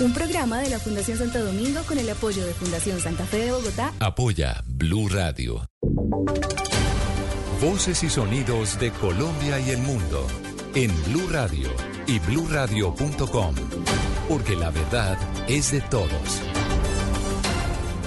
Un programa de la Fundación Santo Domingo con el apoyo de Fundación Santa Fe de Bogotá. Apoya Blue Radio. Voces y sonidos de Colombia y el mundo en Blue Radio y bluradio.com, porque la verdad es de todos.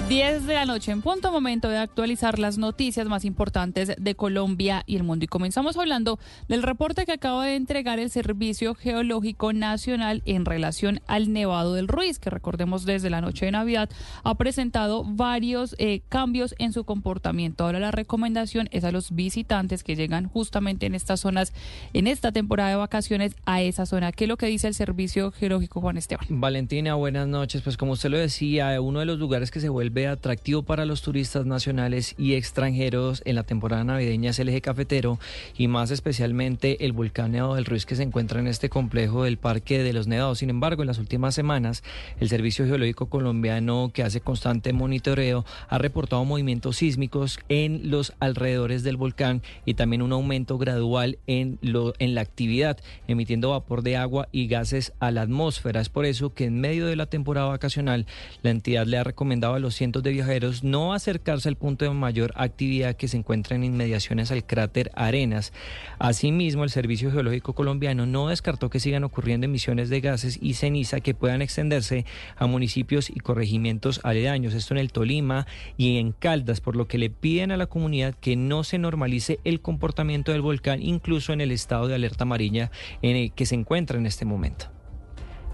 10 de la noche en punto, momento de actualizar las noticias más importantes de Colombia y el mundo. Y comenzamos hablando del reporte que acaba de entregar el Servicio Geológico Nacional en relación al Nevado del Ruiz, que recordemos desde la noche de Navidad ha presentado varios eh, cambios en su comportamiento. Ahora la recomendación es a los visitantes que llegan justamente en estas zonas, en esta temporada de vacaciones, a esa zona. ¿Qué es lo que dice el Servicio Geológico Juan Esteban? Valentina, buenas noches. Pues como usted lo decía, uno de los lugares que se vuelve atractivo para los turistas nacionales y extranjeros en la temporada navideña es el eje cafetero y más especialmente el volcán Nevado del Ruiz que se encuentra en este complejo del Parque de los Nevados. Sin embargo, en las últimas semanas, el Servicio Geológico Colombiano, que hace constante monitoreo, ha reportado movimientos sísmicos en los alrededores del volcán y también un aumento gradual en, lo, en la actividad, emitiendo vapor de agua y gases a la atmósfera. Es por eso que en medio de la temporada vacacional, la entidad le ha recomendado a los de viajeros no acercarse al punto de mayor actividad que se encuentra en inmediaciones al cráter Arenas. Asimismo, el Servicio Geológico Colombiano no descartó que sigan ocurriendo emisiones de gases y ceniza que puedan extenderse a municipios y corregimientos aledaños, esto en el Tolima y en Caldas, por lo que le piden a la comunidad que no se normalice el comportamiento del volcán, incluso en el estado de alerta amarilla en el que se encuentra en este momento.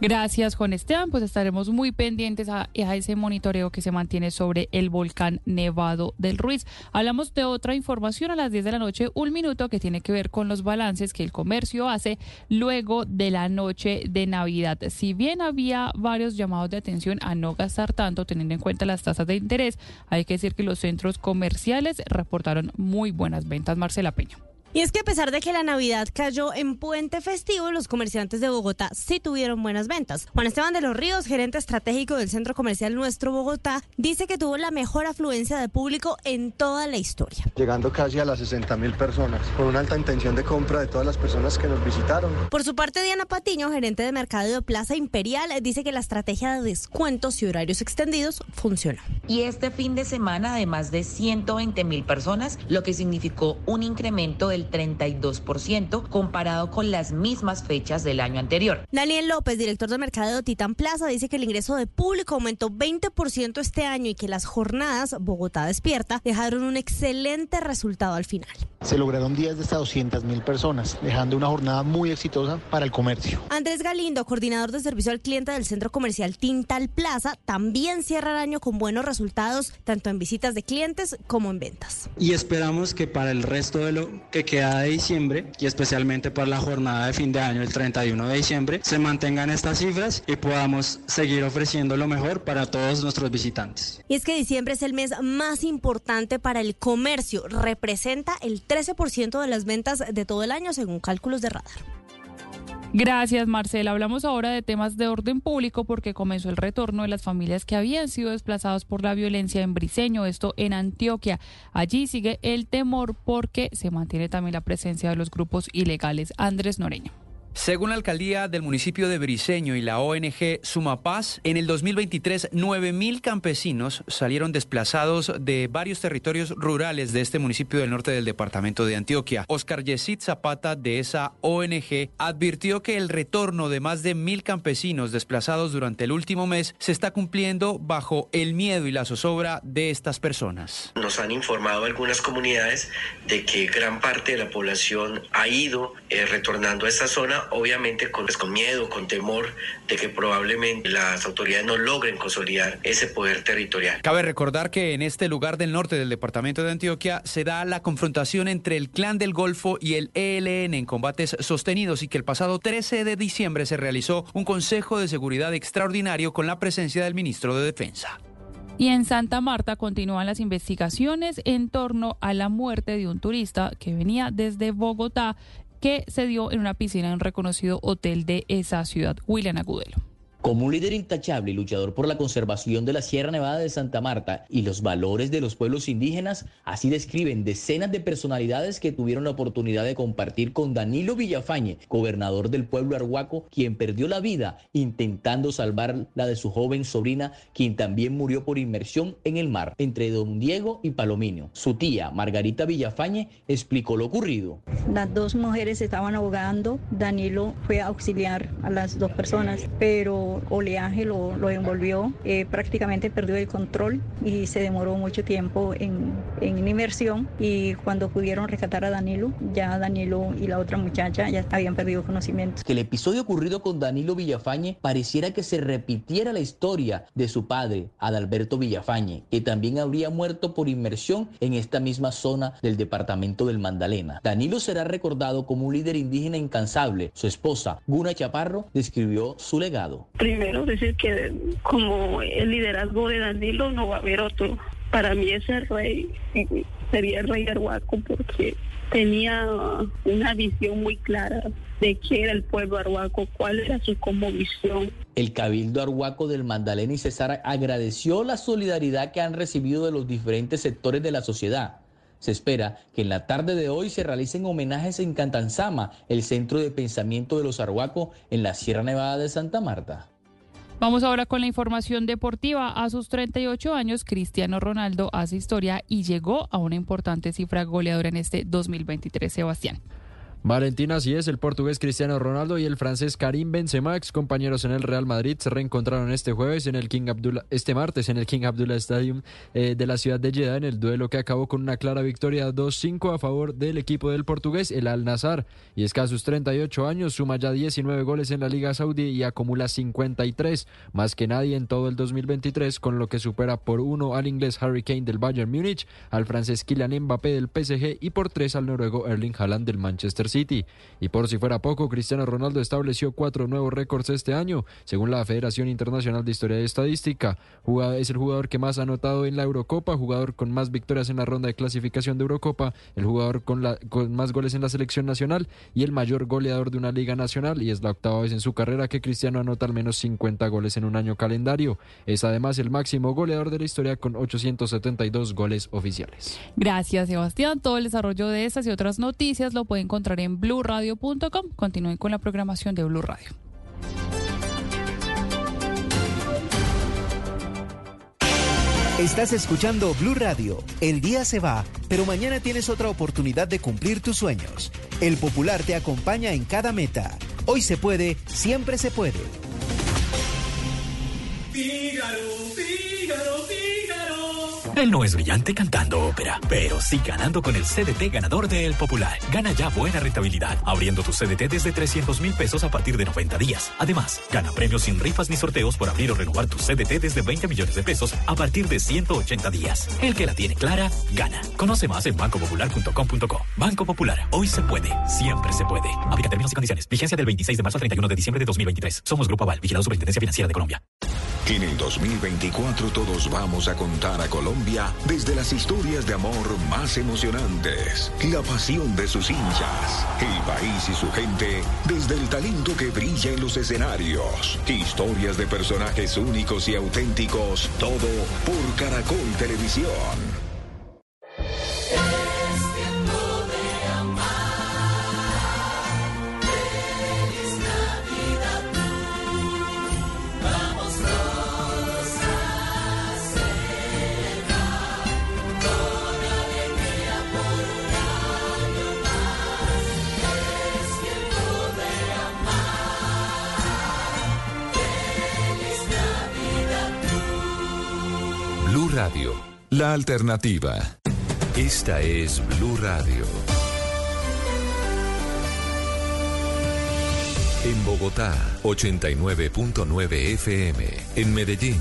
Gracias, Juan Esteban. Pues estaremos muy pendientes a, ese monitoreo que se mantiene sobre el volcán Nevado del Ruiz. Hablamos de otra información a las 10 de la noche, un minuto que tiene que ver con los balances que el comercio hace luego de la noche de Navidad. Si bien había varios llamados de atención a no gastar tanto, teniendo en cuenta las tasas de interés, hay que decir que los centros comerciales reportaron muy buenas ventas. Marcela Peña. Y es que a pesar de que la Navidad cayó en puente festivo, los comerciantes de Bogotá sí tuvieron buenas ventas. Juan Esteban de los Ríos, gerente estratégico del centro comercial Nuestro Bogotá, dice que tuvo la mejor afluencia de público en toda la historia. Llegando casi a las 60 mil personas, con una alta intención de compra de todas las personas que nos visitaron. Por su parte, Diana Patiño, gerente de mercado de Plaza Imperial, dice que la estrategia de descuentos y horarios extendidos funcionó. Y este fin de semana, además de 120 mil personas, lo que significó un incremento del 32% comparado con las mismas fechas del año anterior. Daniel López, director de mercado de Titán Plaza, dice que el ingreso de público aumentó 20% este año y que las jornadas Bogotá Despierta dejaron un excelente resultado al final. Se lograron días de hasta 200 mil personas, dejando una jornada muy exitosa para el comercio. Andrés Galindo, coordinador de servicio al cliente del centro comercial Tintal Plaza, también cierra el año con buenos resultados, tanto en visitas de clientes como en ventas. Y esperamos que para el resto de lo que queda de diciembre y especialmente para la jornada de fin de año, el 31 de diciembre, se mantengan estas cifras y podamos seguir ofreciendo lo mejor para todos nuestros visitantes. Y es que diciembre es el mes más importante para el comercio, representa el 13% de las ventas de todo el año según cálculos de radar. Gracias, Marcela. Hablamos ahora de temas de orden público porque comenzó el retorno de las familias que habían sido desplazadas por la violencia en Briseño, esto en Antioquia. Allí sigue el temor porque se mantiene también la presencia de los grupos ilegales. Andrés Noreño. Según la alcaldía del municipio de Briseño y la ONG Sumapaz, en el 2023 9.000 campesinos salieron desplazados de varios territorios rurales de este municipio del norte del departamento de Antioquia. Oscar Yesid Zapata de esa ONG advirtió que el retorno de más de mil campesinos desplazados durante el último mes se está cumpliendo bajo el miedo y la zozobra de estas personas. Nos han informado algunas comunidades de que gran parte de la población ha ido eh, retornando a esta zona obviamente con, pues, con miedo, con temor de que probablemente las autoridades no logren consolidar ese poder territorial. Cabe recordar que en este lugar del norte del departamento de Antioquia se da la confrontación entre el Clan del Golfo y el ELN en combates sostenidos y que el pasado 13 de diciembre se realizó un Consejo de Seguridad extraordinario con la presencia del ministro de Defensa. Y en Santa Marta continúan las investigaciones en torno a la muerte de un turista que venía desde Bogotá que se dio en una piscina en un reconocido hotel de esa ciudad. William Agudelo. Como un líder intachable y luchador por la conservación de la Sierra Nevada de Santa Marta y los valores de los pueblos indígenas, así describen decenas de personalidades que tuvieron la oportunidad de compartir con Danilo Villafañe, gobernador del pueblo arhuaco, quien perdió la vida intentando salvar la de su joven sobrina, quien también murió por inmersión en el mar entre Don Diego y Palomino. Su tía, Margarita Villafañe, explicó lo ocurrido. Las dos mujeres estaban ahogando, Danilo fue a auxiliar a las dos personas, pero oleaje lo, envolvió, eh, prácticamente perdió el control y se demoró mucho tiempo en, en inmersión y cuando pudieron rescatar a Danilo, ya Danilo y la otra muchacha ya habían perdido conocimiento. Que el episodio ocurrido con Danilo Villafañe pareciera que se repitiera la historia de su padre, Adalberto Villafañe, que también habría muerto por inmersión en esta misma zona del departamento del Mandalena. Danilo será recordado como un líder indígena incansable. Su esposa, Guna Chaparro, describió su legado. Primero decir que como el liderazgo de Danilo no va a haber otro. Para mí ese rey sería el rey arhuaco porque tenía una visión muy clara de qué era el pueblo arhuaco, cuál era su como visión. El Cabildo Arhuaco del Magdalena y Cesar agradeció la solidaridad que han recibido de los diferentes sectores de la sociedad. Se espera que en la tarde de hoy se realicen homenajes en Cantanzama, el centro de pensamiento de los Arhuaco en la Sierra Nevada de Santa Marta. Vamos ahora con la información deportiva. A sus 38 años, Cristiano Ronaldo hace historia y llegó a una importante cifra goleadora en este 2023, Sebastián. Valentina, así es, el portugués Cristiano Ronaldo y el francés Karim Benzema, ex compañeros en el Real Madrid, se reencontraron este jueves en el King Abdullah, este martes en el King Abdullah Stadium eh, de la ciudad de Jeddah en el duelo que acabó con una clara victoria 2-5 a favor del equipo del portugués, el Al Nazar. Y es que a sus 38 años suma ya 19 goles en la Liga Saudí y acumula 53, más que nadie en todo el 2023, con lo que supera por uno al inglés Harry Kane del Bayern Múnich, al francés Kylian Mbappé del PSG y por tres al noruego Erling Haaland del Manchester City. Y por si fuera poco, Cristiano Ronaldo estableció cuatro nuevos récords este año, según la Federación Internacional de Historia y Estadística. Es el jugador que más ha anotado en la Eurocopa, jugador con más victorias en la ronda de clasificación de Eurocopa, el jugador con, la, con más goles en la selección nacional y el mayor goleador de una liga nacional. Y es la octava vez en su carrera que Cristiano anota al menos 50 goles en un año calendario. Es además el máximo goleador de la historia con 872 goles oficiales. Gracias, Sebastián. Todo el desarrollo de estas y otras noticias lo puede encontrar en blurradio.com. Continúen con la programación de Blue Radio. Estás escuchando Blue Radio. El día se va, pero mañana tienes otra oportunidad de cumplir tus sueños. El Popular te acompaña en cada meta. Hoy se puede, siempre se puede. Él no es brillante cantando ópera, pero sí ganando con el CDT ganador de El Popular. Gana ya buena rentabilidad, abriendo tu CDT desde 300 mil pesos a partir de 90 días. Además, gana premios sin rifas ni sorteos por abrir o renovar tu CDT desde 20 millones de pesos a partir de 180 días. El que la tiene clara, gana. Conoce más en bancopopular.com.co. Banco Popular, hoy se puede, siempre se puede. Aplica términos y condiciones. Vigencia del 26 de marzo al 31 de diciembre de 2023. Somos Grupo Aval, vigilado Superintendencia Financiera de Colombia. En el 2024 todos vamos a contar a Colombia desde las historias de amor más emocionantes, la pasión de sus hinchas, el país y su gente desde el talento que brilla en los escenarios, historias de personajes únicos y auténticos, todo por Caracol Televisión. La alternativa. Esta es Blue Radio. En Bogotá, 89.9 FM. En Medellín,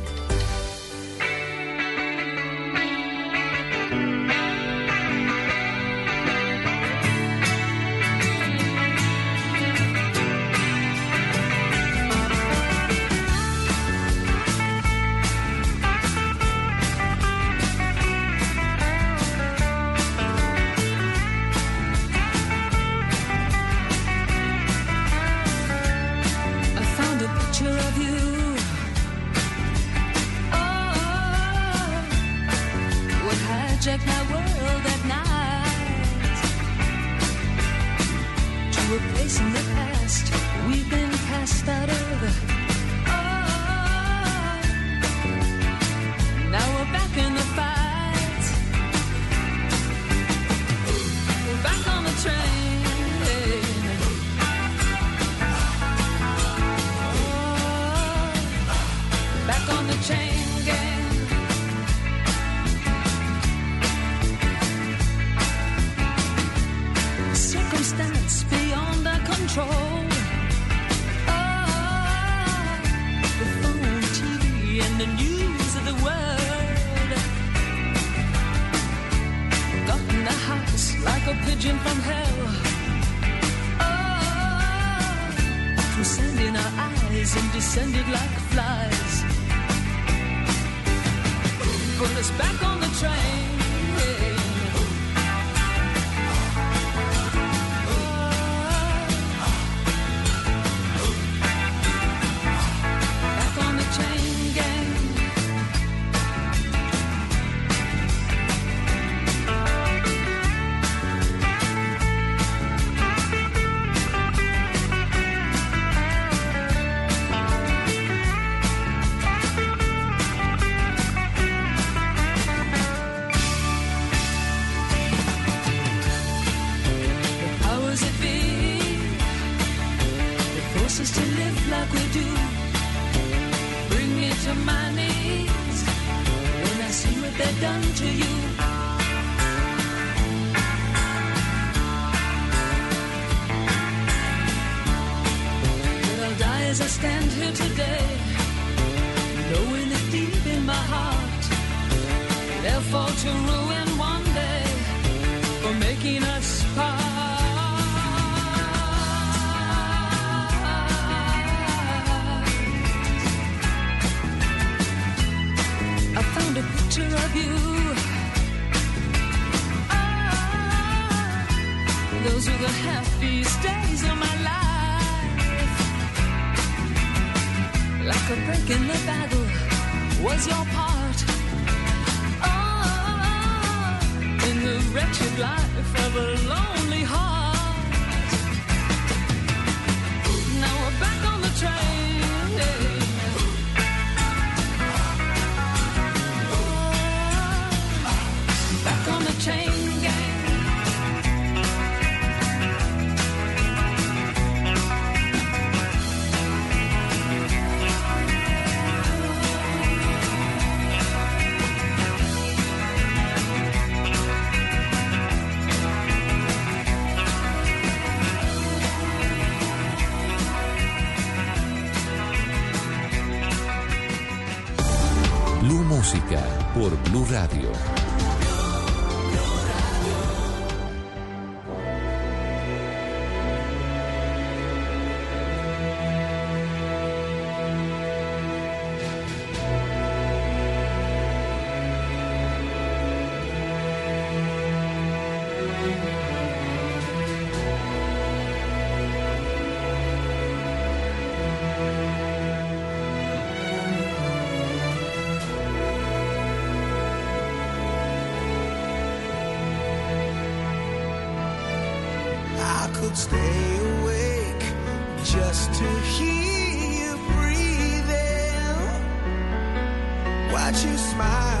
Blue Radio. stay awake just to hear you breathing. Watch you smile.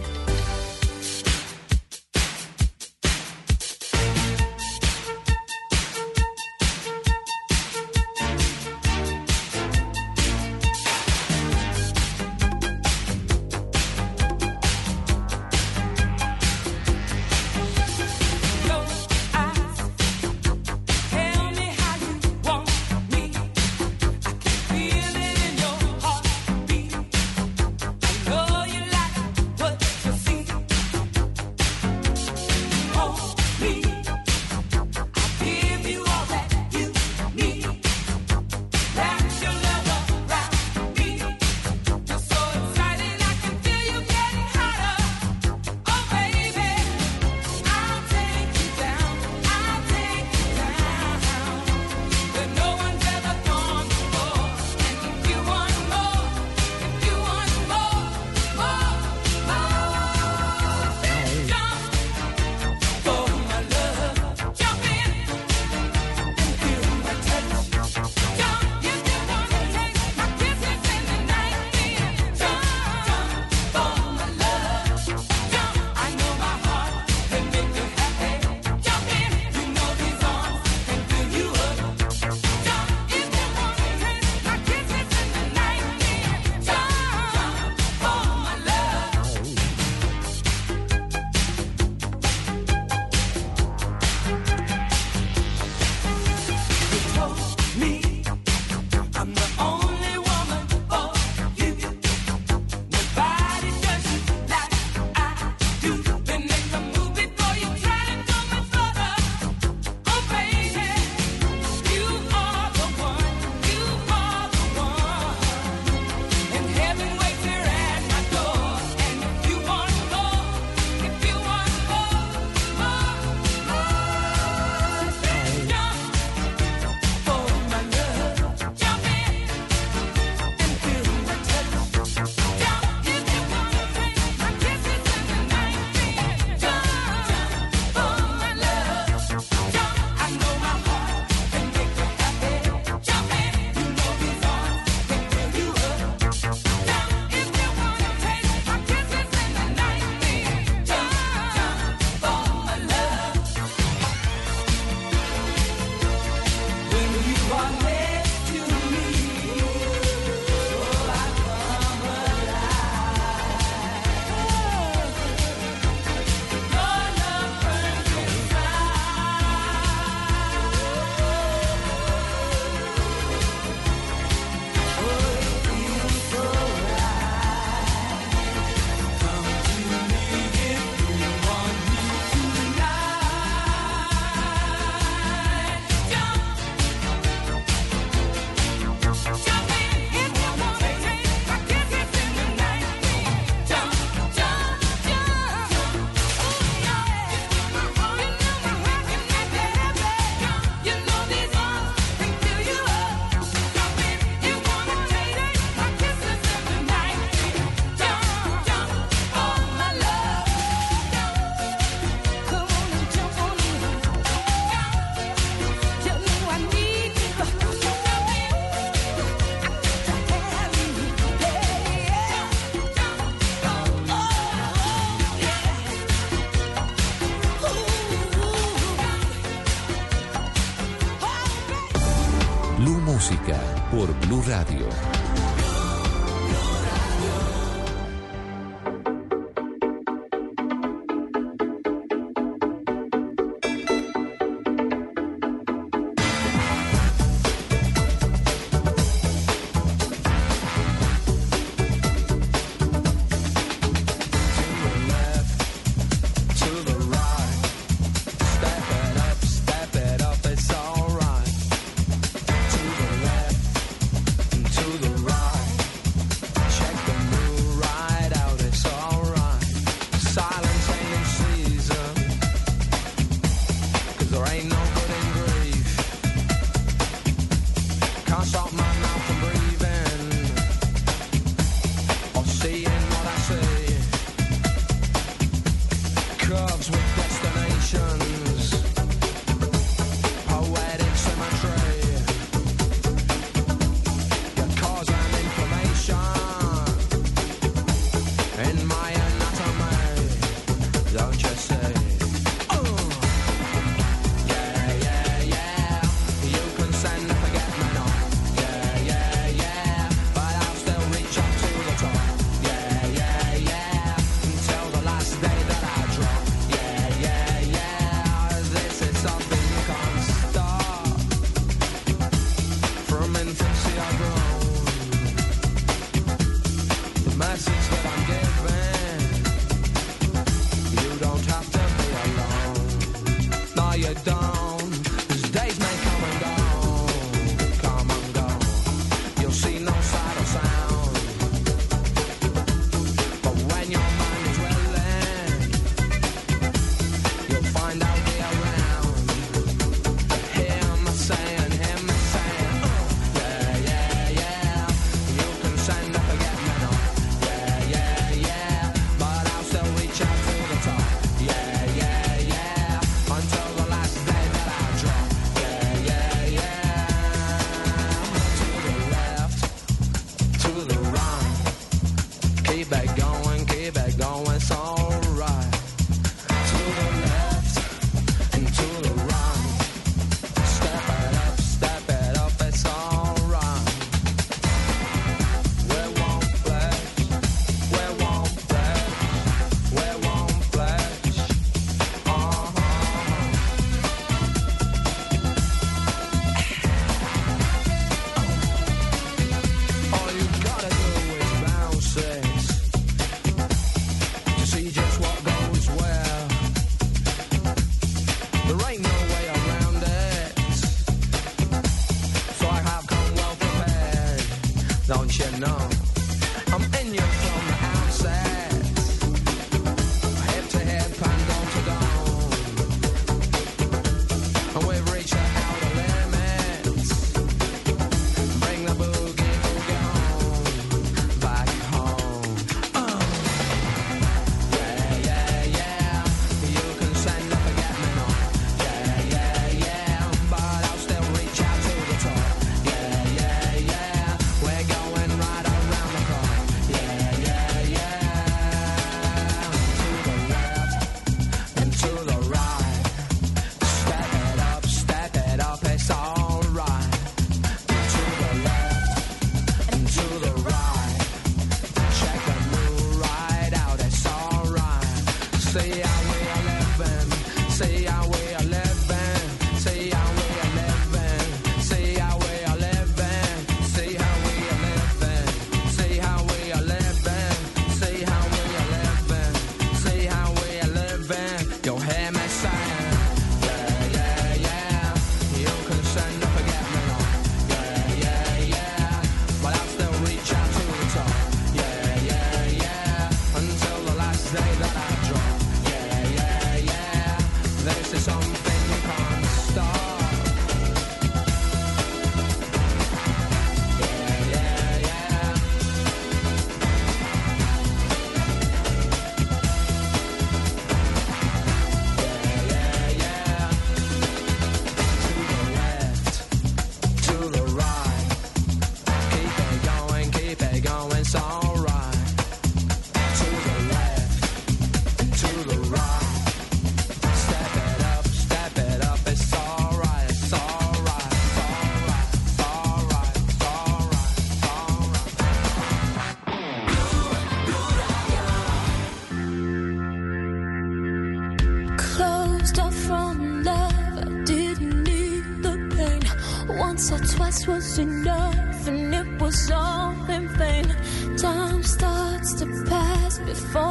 It's fun.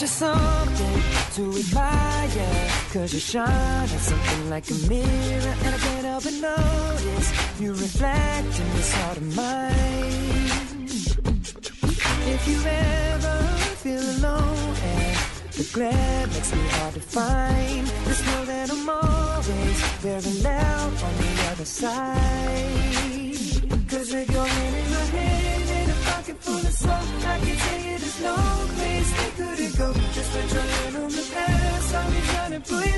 You're something to admire. Cause you shine at something like a mirror And I can't help but notice You reflect in this heart of mine. If you ever feel alone And the glare makes me hard to find Just know that I'm always Very loud on the other side. Cause with your hand in my hand And a pocket full of soap I can tell you there's no go. Just put trying on the past I'll be trying to pull you.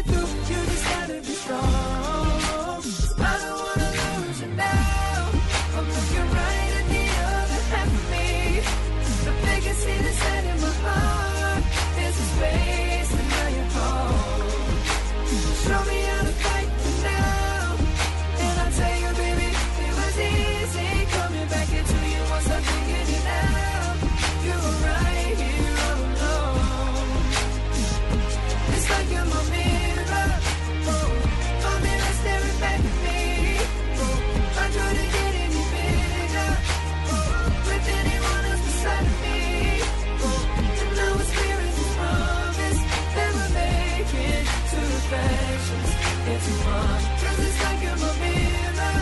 Cause it's like i a mirror.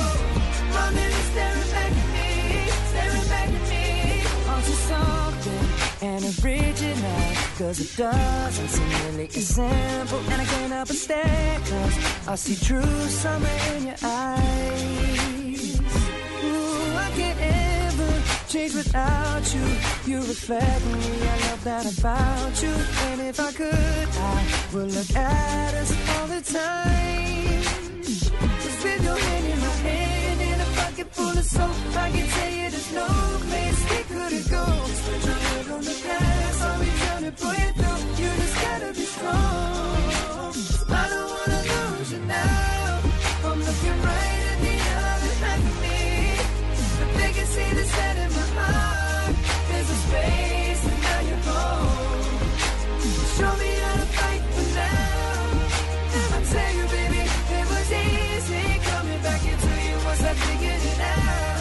Oh, staring back at me, staring back at me. Onto something and. Cause it doesn't seem really as simple. And I can't help but stare. Cause I see true summer in your eyes. Ooh, I can't ever change without you. You reflect me, I love that about you. And if I could, I would look at us time. Just with your hand in my hand in a full of soap, I can tell you there's no place we couldn't go. Your head on the to pull through. You just gotta be strong. I don't wanna lose you now. I'm looking right the other of me. They can see in my heart. There's a space was I figuring out?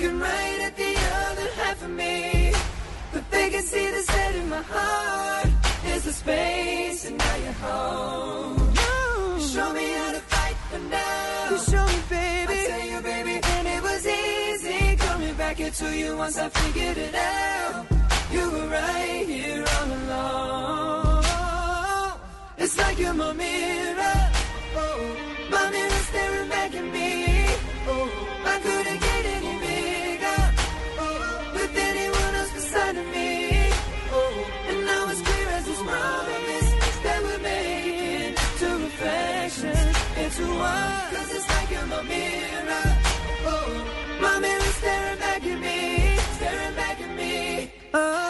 Looking right at the other half of me. But they can see the set in my heart. There's a space and now you're home. You show me how to fight for now. You show me, baby. I tell you, baby. And it was easy coming back into you once I figured it out. You were right here all along. It's like you're my mirror. Oh, my mirror staring back at me. Oh, I couldn't get Cause it's like my mirror. Oh, my staring back at me, staring back at me. Oh.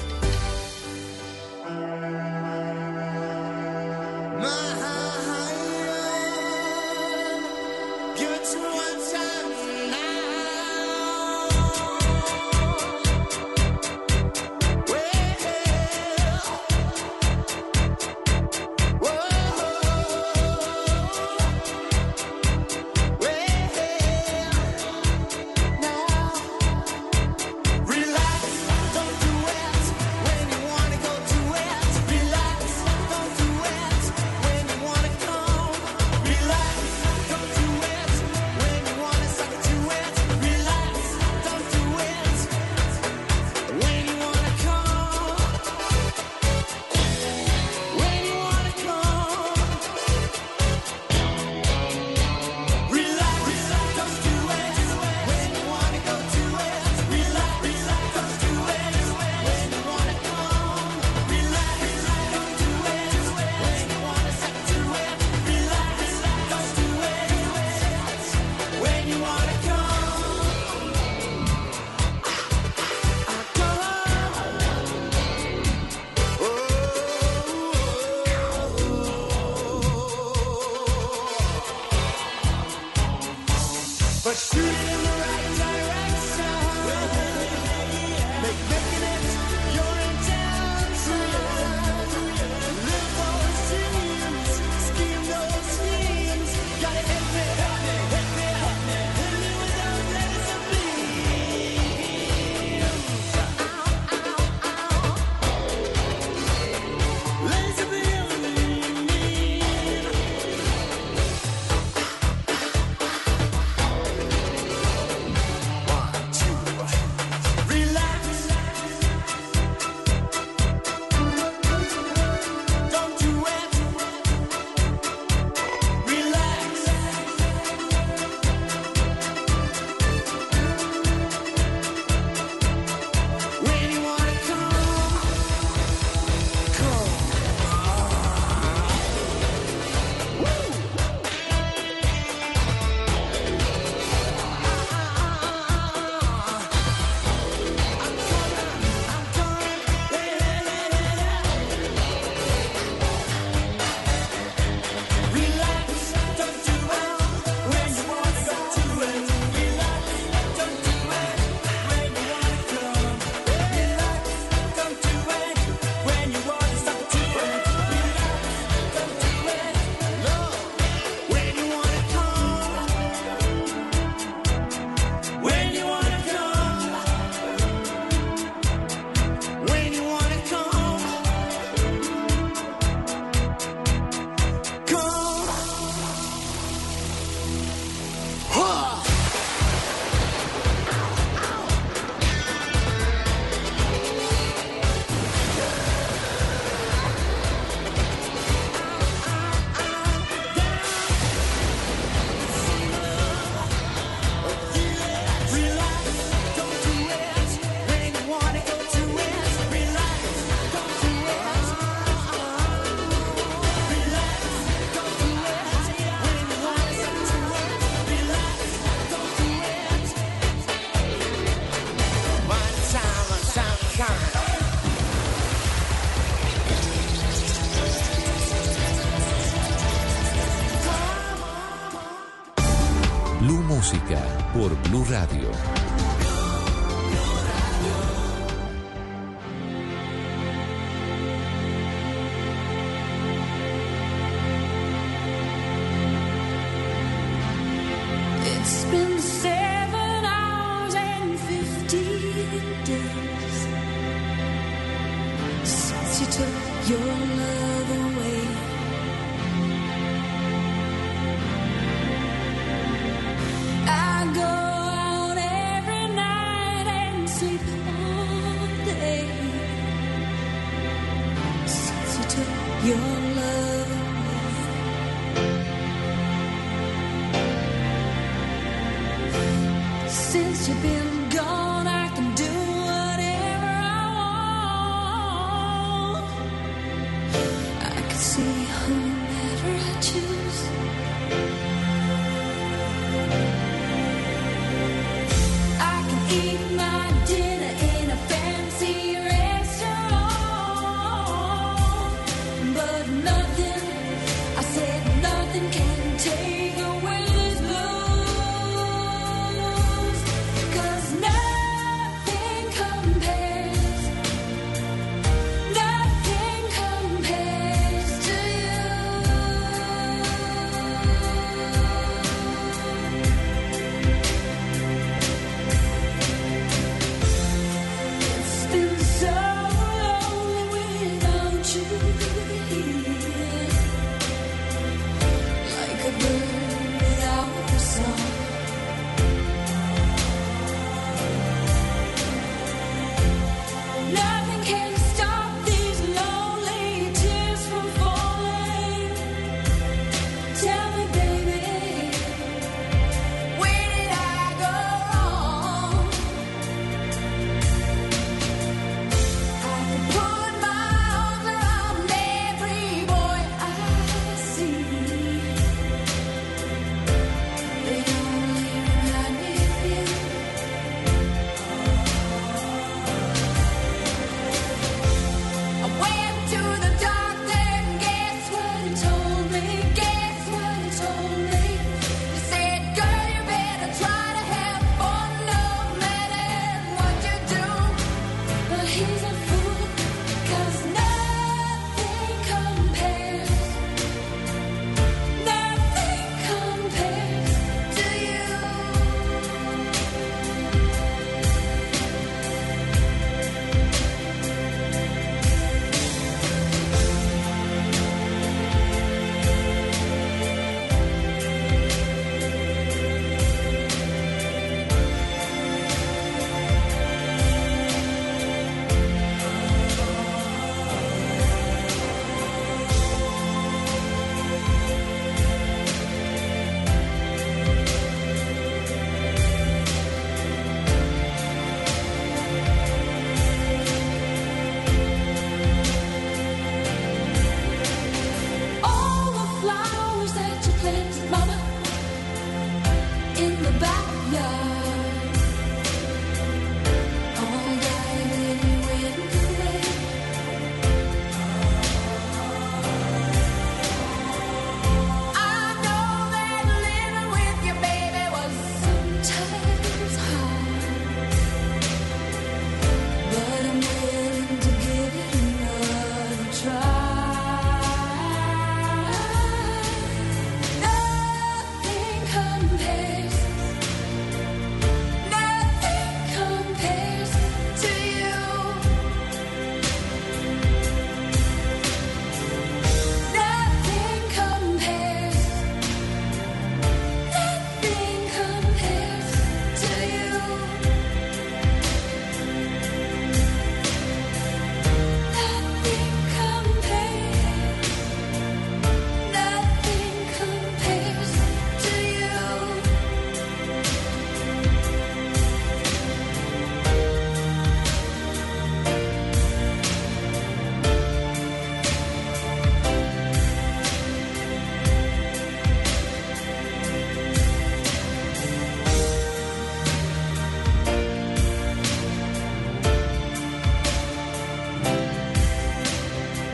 Por Blue Radio.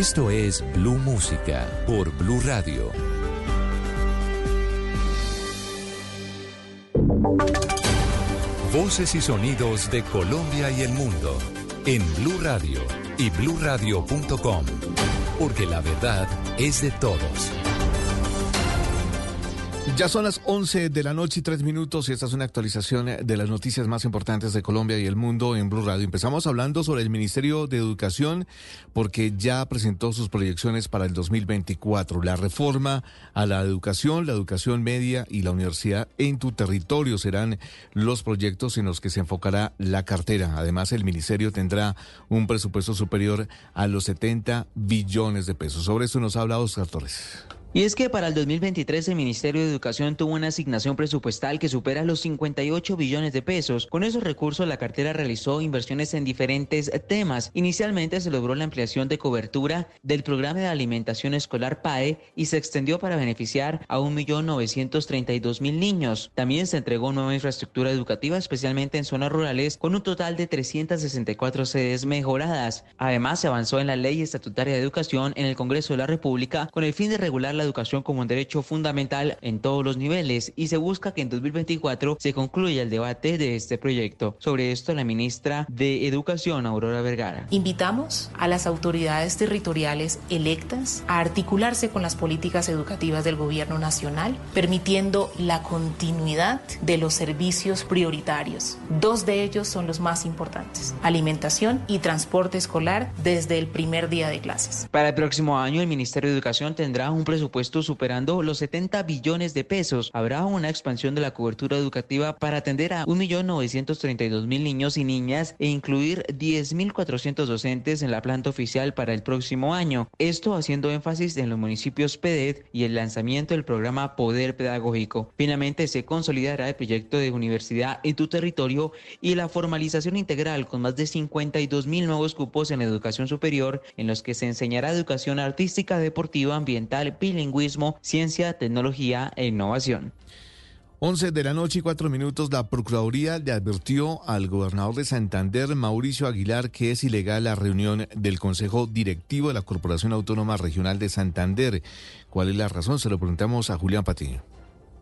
Esto es Blue Música por Blue Radio. Voces y sonidos de Colombia y el mundo en Blue Radio y bluradio.com, porque la verdad es de todos. Ya son las 11 de la noche y tres minutos y esta es una actualización de las noticias más importantes de Colombia y el mundo en Blue Radio. Empezamos hablando sobre el Ministerio de Educación porque ya presentó sus proyecciones para el 2024. La reforma a la educación, la educación media y la universidad en tu territorio serán los proyectos en los que se enfocará la cartera. Además, el Ministerio tendrá un presupuesto superior a los 70 billones de pesos. Sobre eso nos habla Oscar Torres. Y es que para el 2023 el Ministerio de Educación tuvo una asignación presupuestal que supera los 58 billones de pesos. Con esos recursos la cartera realizó inversiones en diferentes temas. Inicialmente se logró la ampliación de cobertura del programa de alimentación escolar PAE y se extendió para beneficiar a 1.932.000 niños. También se entregó nueva infraestructura educativa, especialmente en zonas rurales, con un total de 364 sedes mejoradas. Además, se avanzó en la ley estatutaria de educación en el Congreso de la República con el fin de regular la educación como un derecho fundamental en todos los niveles y se busca que en 2024 se concluya el debate de este proyecto. Sobre esto, la ministra de Educación, Aurora Vergara. Invitamos a las autoridades territoriales electas a articularse con las políticas educativas del gobierno nacional, permitiendo la continuidad de los servicios prioritarios. Dos de ellos son los más importantes, alimentación y transporte escolar desde el primer día de clases. Para el próximo año, el Ministerio de Educación tendrá un presupuesto superando los 70 billones de pesos. Habrá una expansión de la cobertura educativa para atender a 1.932.000 niños y niñas e incluir 10.400 docentes en la planta oficial para el próximo año. Esto haciendo énfasis en los municipios PEDET y el lanzamiento del programa Poder Pedagógico. Finalmente se consolidará el proyecto de universidad en tu territorio y la formalización integral con más de 52.000 nuevos cupos en educación superior en los que se enseñará educación artística, deportiva, ambiental, bilingüismo, ciencia, tecnología e innovación. 11 de la noche y 4 minutos, la Procuraduría le advirtió al gobernador de Santander, Mauricio Aguilar, que es ilegal la reunión del Consejo Directivo de la Corporación Autónoma Regional de Santander. ¿Cuál es la razón? Se lo preguntamos a Julián Patiño.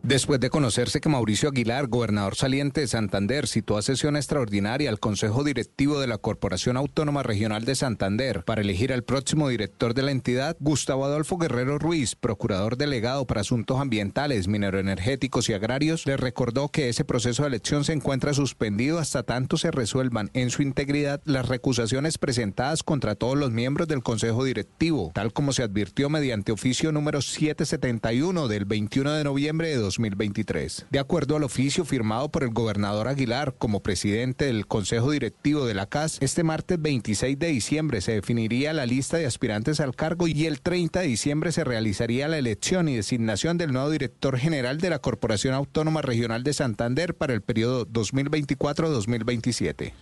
Después de conocerse que Mauricio Aguilar, gobernador saliente de Santander, citó a sesión extraordinaria al Consejo Directivo de la Corporación Autónoma Regional de Santander para elegir al próximo director de la entidad, Gustavo Adolfo Guerrero Ruiz, procurador delegado para asuntos ambientales, mineroenergéticos y agrarios, le recordó que ese proceso de elección se encuentra suspendido hasta tanto se resuelvan en su integridad las recusaciones presentadas contra todos los miembros del Consejo Directivo, tal como se advirtió mediante oficio número 771 del 21 de noviembre de 2023. De acuerdo al oficio firmado por el gobernador Aguilar como presidente del Consejo Directivo de la CAS, este martes 26 de diciembre se definiría la lista de aspirantes al cargo y el 30 de diciembre se realizaría la elección y designación del nuevo director general de la Corporación Autónoma Regional de Santander para el periodo 2024-2027.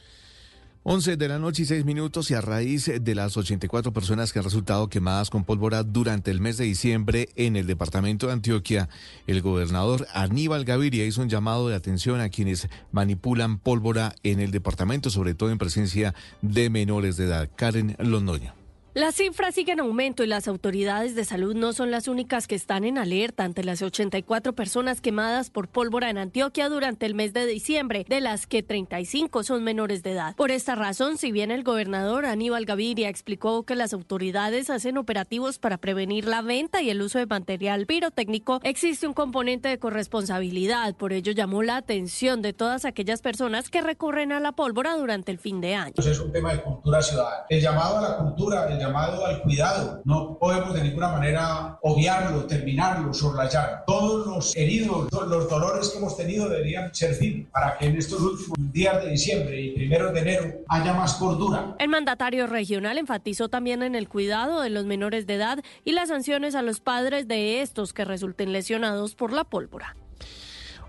11 de la noche y 6 minutos y a raíz de las 84 personas que han resultado quemadas con pólvora durante el mes de diciembre en el departamento de Antioquia, el gobernador Aníbal Gaviria hizo un llamado de atención a quienes manipulan pólvora en el departamento, sobre todo en presencia de menores de edad. Karen Londoño. Las cifras siguen en aumento y las autoridades de salud no son las únicas que están en alerta ante las 84 personas quemadas por pólvora en Antioquia durante el mes de diciembre, de las que 35 son menores de edad. Por esta razón, si bien el gobernador Aníbal Gaviria explicó que las autoridades hacen operativos para prevenir la venta y el uso de material pirotécnico, existe un componente de corresponsabilidad. Por ello llamó la atención de todas aquellas personas que recurren a la pólvora durante el fin de año. Es un tema de cultura ciudadana. El llamado a la cultura, el llamado al cuidado. No podemos de ninguna manera obviarlo, terminarlo, soslayar. Todos los heridos, los dolores que hemos tenido deberían servir para que en estos últimos días de diciembre y primeros de enero haya más cordura. El mandatario regional enfatizó también en el cuidado de los menores de edad y las sanciones a los padres de estos que resulten lesionados por la pólvora.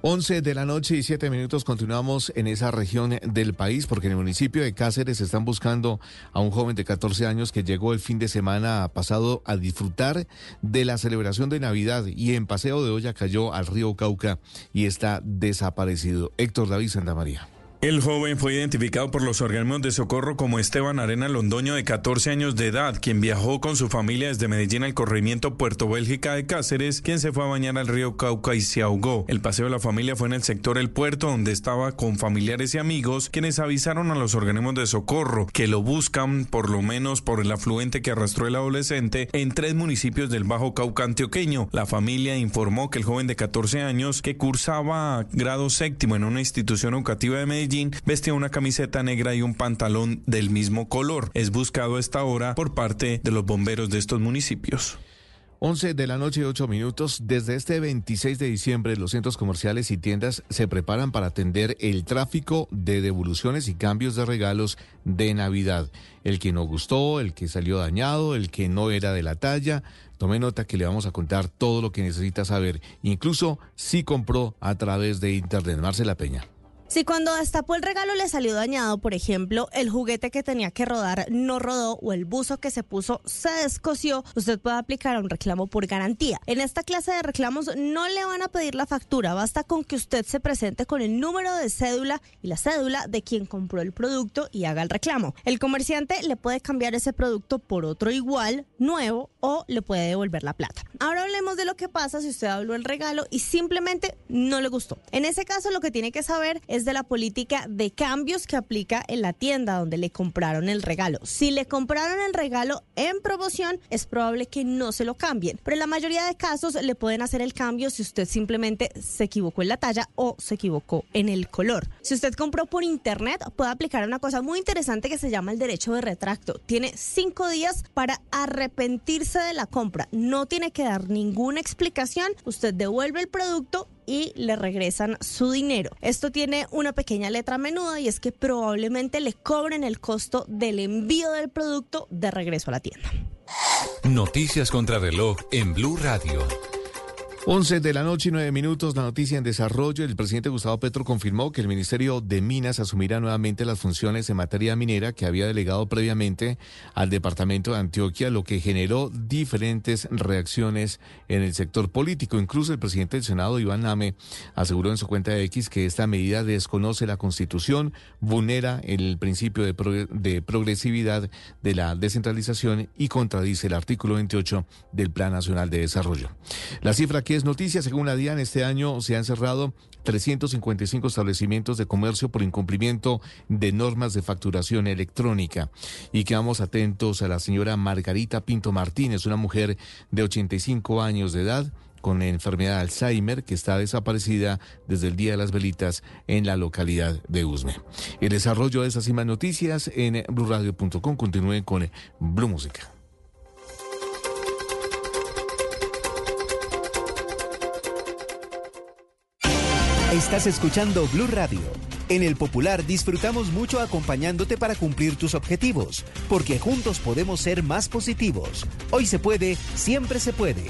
11 de la noche y 7 minutos continuamos en esa región del país porque en el municipio de Cáceres están buscando a un joven de 14 años que llegó el fin de semana pasado a disfrutar de la celebración de Navidad y en paseo de olla cayó al río Cauca y está desaparecido. Héctor David Santa María. El joven fue identificado por los organismos de socorro como Esteban Arena Londoño, de 14 años de edad, quien viajó con su familia desde Medellín al corregimiento Puerto Bélgica de Cáceres, quien se fue a bañar al río Cauca y se ahogó. El paseo de la familia fue en el sector El Puerto, donde estaba con familiares y amigos, quienes avisaron a los organismos de socorro que lo buscan, por lo menos por el afluente que arrastró el adolescente, en tres municipios del Bajo Cauca antioqueño. La familia informó que el joven de 14 años, que cursaba grado séptimo en una institución educativa de Medellín, vestía una camiseta negra y un pantalón del mismo color. Es buscado a esta hora por parte de los bomberos de estos municipios. 11 de la noche y 8 minutos. Desde este 26 de diciembre, los centros comerciales y tiendas se preparan para atender el tráfico de devoluciones y cambios de regalos de Navidad. El que no gustó, el que salió dañado, el que no era de la talla, Tome nota que le vamos a contar todo lo que necesita saber, incluso si compró a través de Internet. Marcela Peña. Si cuando destapó el regalo le salió dañado, por ejemplo, el juguete que tenía que rodar no rodó o el buzo que se puso se descosió, usted puede aplicar un reclamo por garantía. En esta clase de reclamos no le van a pedir la factura, basta con que usted se presente con el número de cédula y la cédula de quien compró el producto y haga el reclamo. El comerciante le puede cambiar ese producto por otro igual, nuevo o le puede devolver la plata. Ahora hablemos de lo que pasa si usted habló el regalo y simplemente no le gustó. En ese caso lo que tiene que saber es de la política de cambios que aplica en la tienda donde le compraron el regalo. Si le compraron el regalo en promoción, es probable que no se lo cambien, pero en la mayoría de casos le pueden hacer el cambio si usted simplemente se equivocó en la talla o se equivocó en el color. Si usted compró por internet, puede aplicar una cosa muy interesante que se llama el derecho de retracto. Tiene cinco días para arrepentirse de la compra. No tiene que dar ninguna explicación. Usted devuelve el producto y le regresan su dinero. Esto tiene una pequeña letra menuda y es que probablemente le cobren el costo del envío del producto de regreso a la tienda. Noticias contra reloj en Blue Radio. 11 de la noche y 9 minutos, la noticia en desarrollo. El presidente Gustavo Petro confirmó que el Ministerio de Minas asumirá nuevamente las funciones en materia minera que había delegado previamente al Departamento de Antioquia, lo que generó diferentes reacciones en el sector político. Incluso el presidente del Senado, Iván Name, aseguró en su cuenta de X que esta medida desconoce la Constitución, vulnera el principio de, de progresividad de la descentralización y contradice el artículo 28 del Plan Nacional de Desarrollo. La cifra que es noticia, según la DIAN, este año se han cerrado 355 establecimientos de comercio por incumplimiento de normas de facturación electrónica. Y quedamos atentos a la señora Margarita Pinto Martínez, una mujer de 85 años de edad con enfermedad de Alzheimer que está desaparecida desde el Día de las Velitas en la localidad de Usme. El desarrollo de esas y más noticias en blurradio.com. Continúen con Blue Música. Estás escuchando Blue Radio. En el Popular disfrutamos mucho acompañándote para cumplir tus objetivos, porque juntos podemos ser más positivos. Hoy se puede, siempre se puede.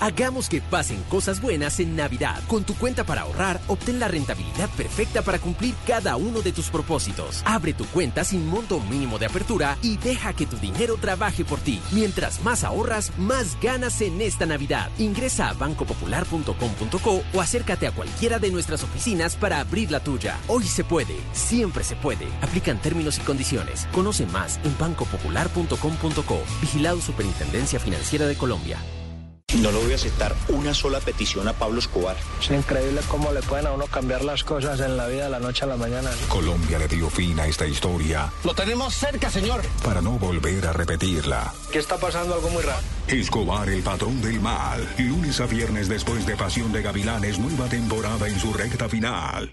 Hagamos que pasen cosas buenas en Navidad. Con tu cuenta para ahorrar, obtén la rentabilidad perfecta para cumplir cada uno de tus propósitos. Abre tu cuenta sin monto mínimo de apertura y deja que tu dinero trabaje por ti. Mientras más ahorras, más ganas en esta Navidad. Ingresa a bancopopular.com.co o acércate a cualquiera de nuestras oficinas para abrir la tuya. Hoy se puede, siempre se puede. Aplican términos y condiciones. Conoce más en bancopopular.com.co. Vigilado Superintendencia Financiera de Colombia. No le voy a aceptar una sola petición a Pablo Escobar. Es increíble cómo le pueden a uno cambiar las cosas en la vida de la noche a la mañana. Colombia le dio fin a esta historia Lo tenemos cerca, señor. para no volver a repetirla. ¿Qué está pasando? Algo muy raro. Escobar, el patrón del mal. Lunes a viernes después de Pasión de Gavilanes, nueva temporada en su recta final.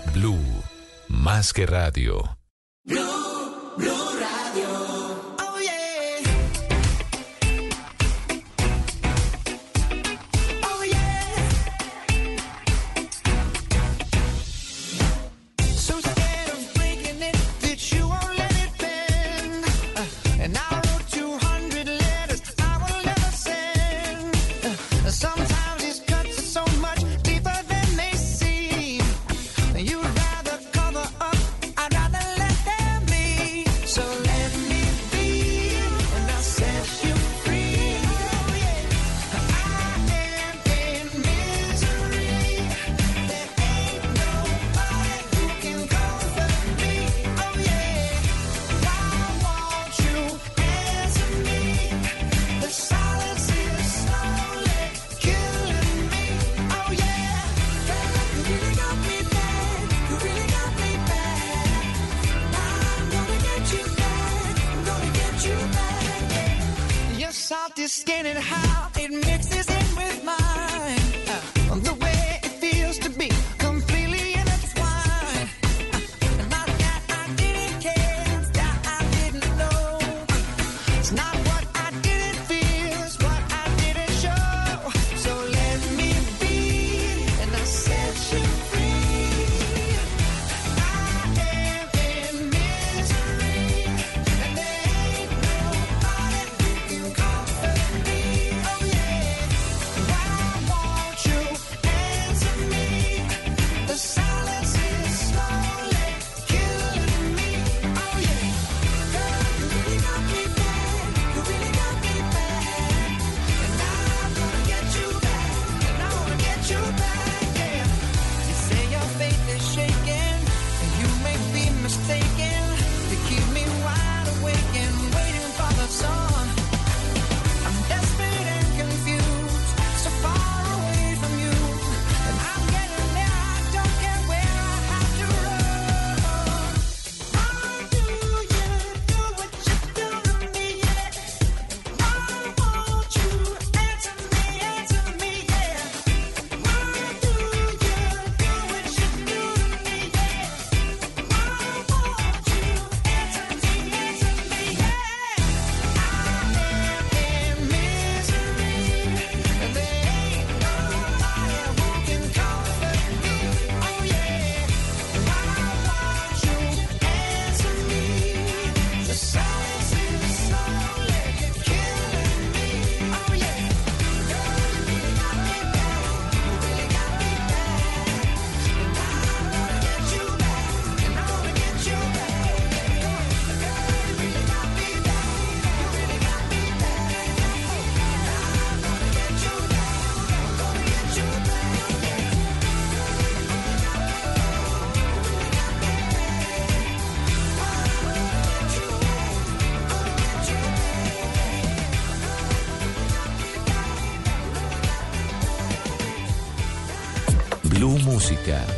Blue, más que radio. Oh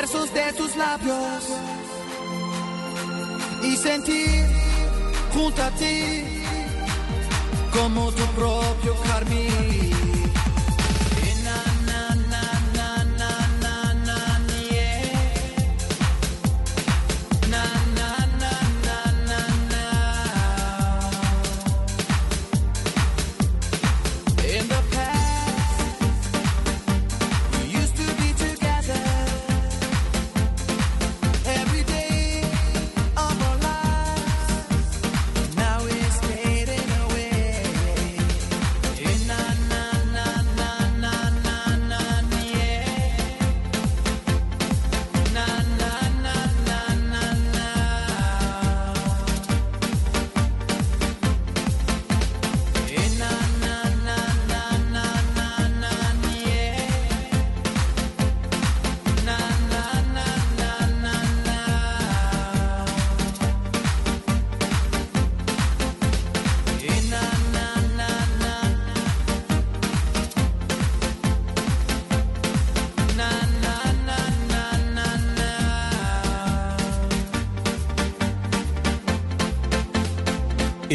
versos de tus labios y sentir junto a ti como tu propio carmín.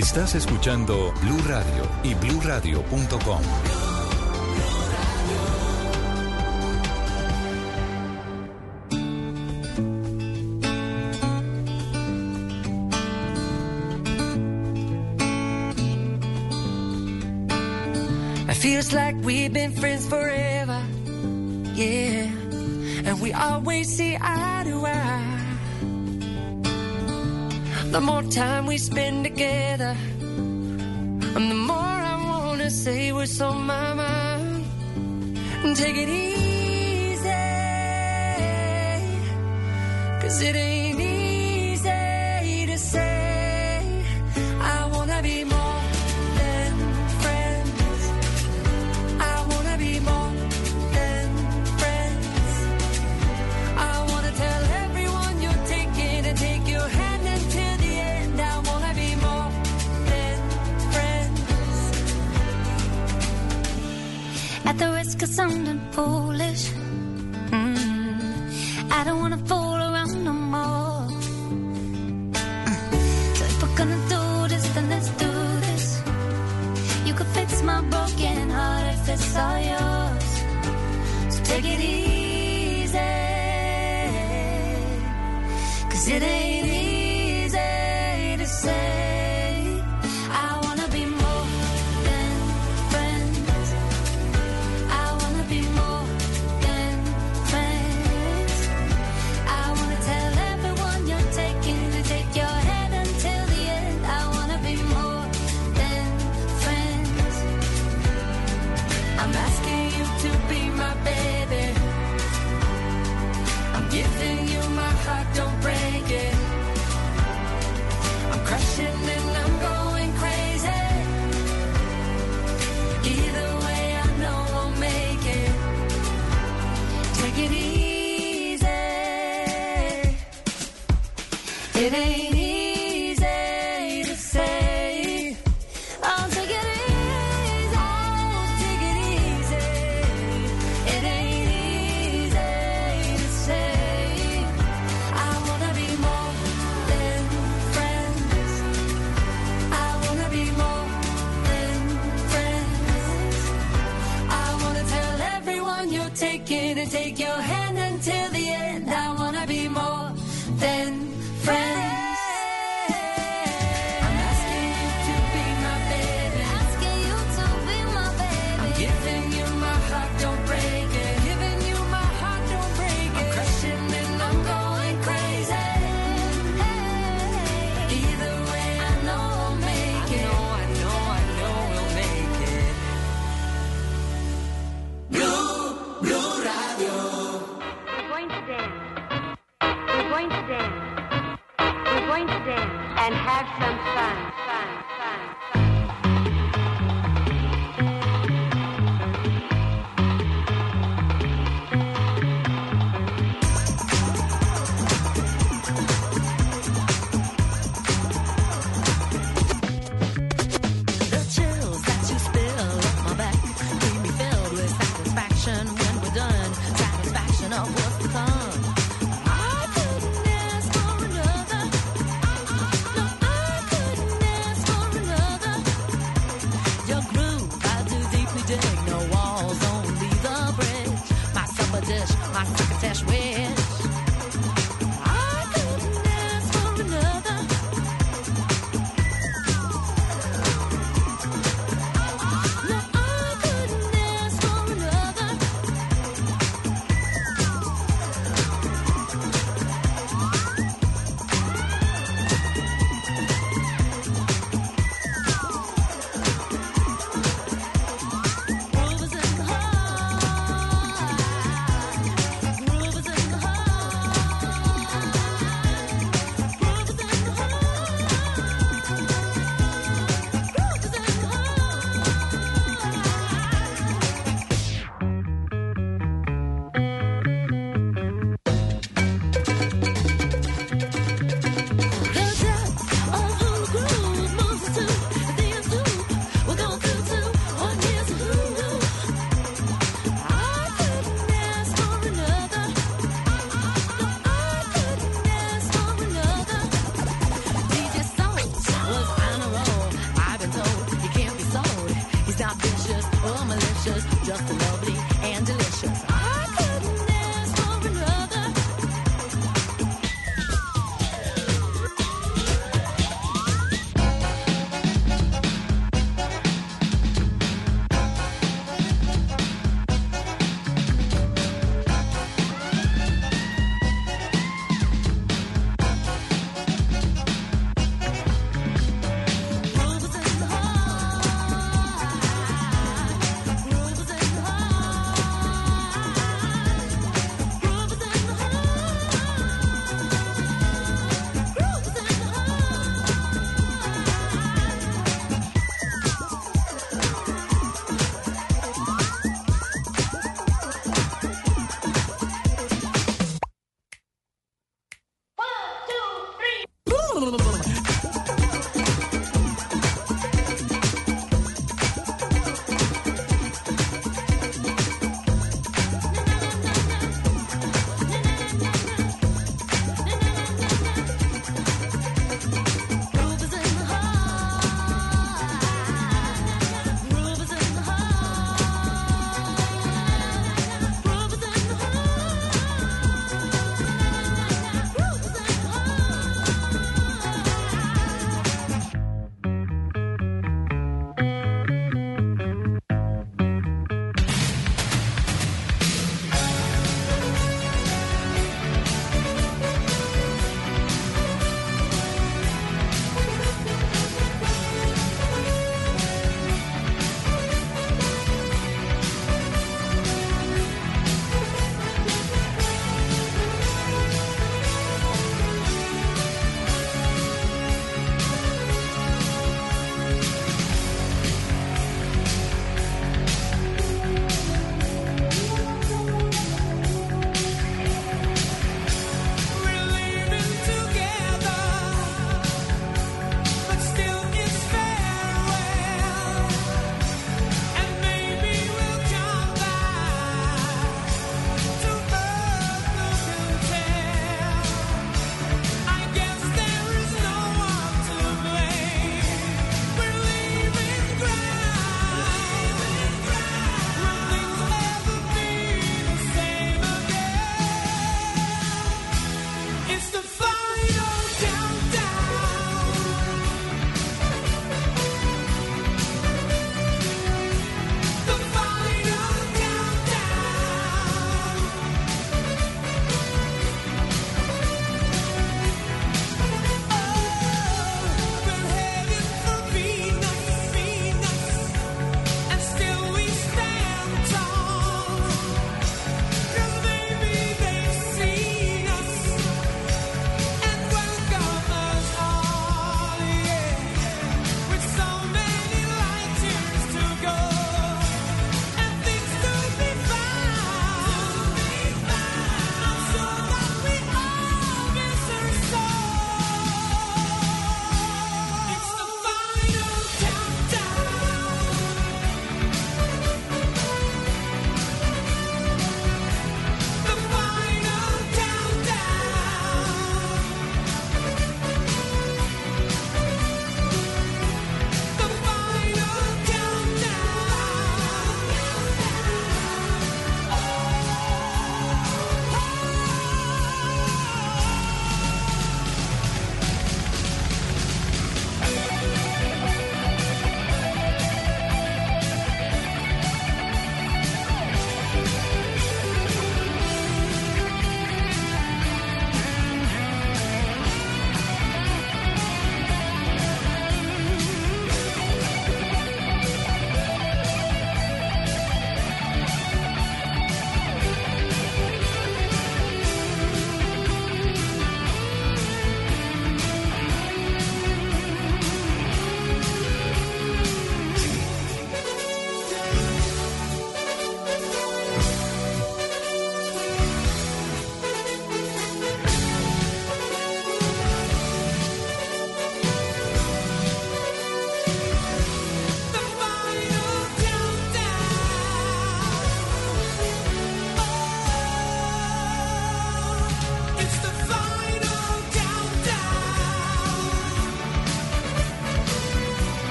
Estás escuchando Blue Radio y BlueRadio.com. Feels like we've been friends forever, yeah. And we always see eye to eye. The more time we spend together, and the more I wanna say what's on my mind. And take it easy, cause it ain't like I sounded foolish. Mm. I don't wanna fool around no more. So if we're gonna do this, then let's do this. You could fix my broken heart if it's all yours. So take it easy, cause it ain't.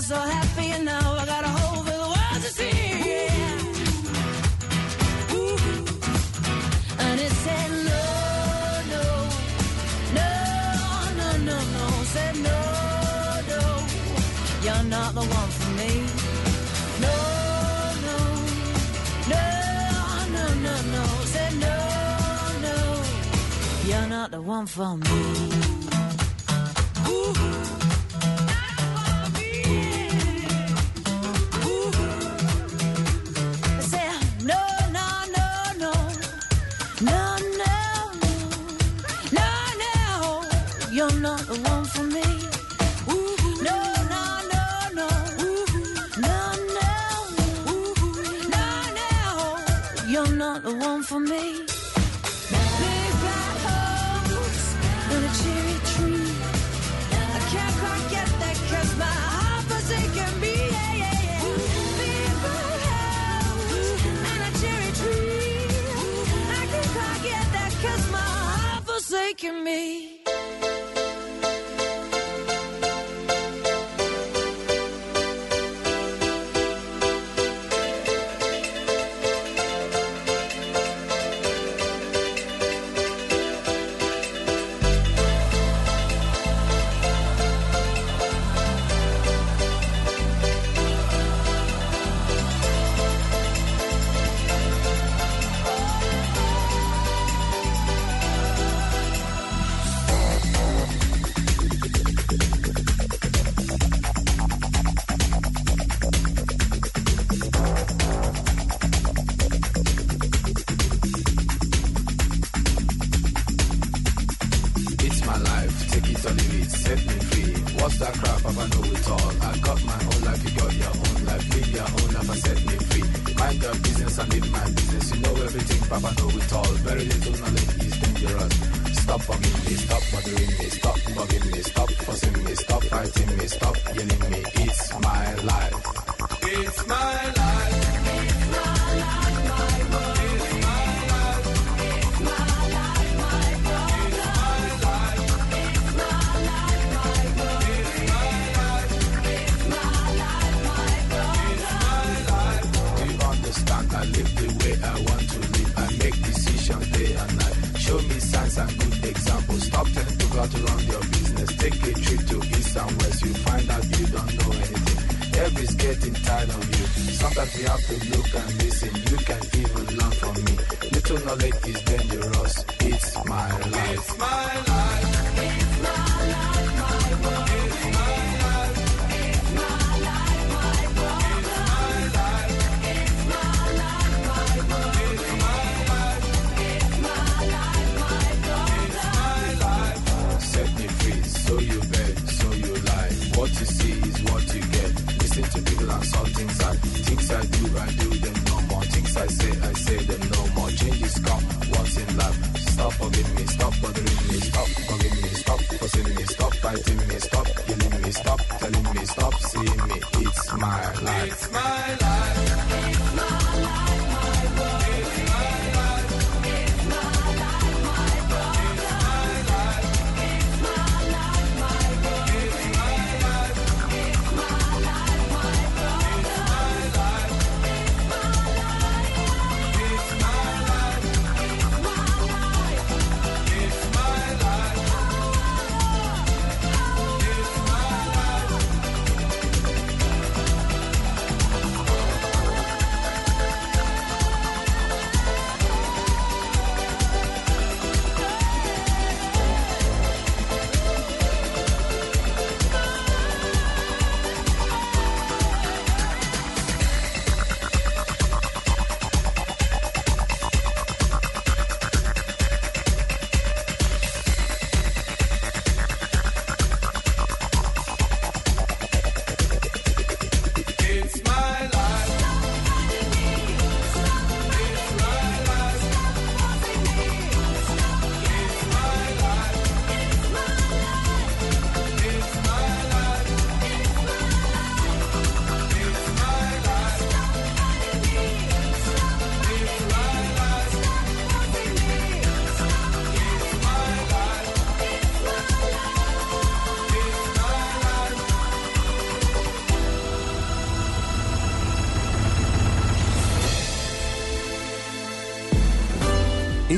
so happy and now I got a the world And said no, no, no, no, no, no. Said no, no, you're not the one for me. No, no, no, no, no, no. Said no, no, you're not the one for me.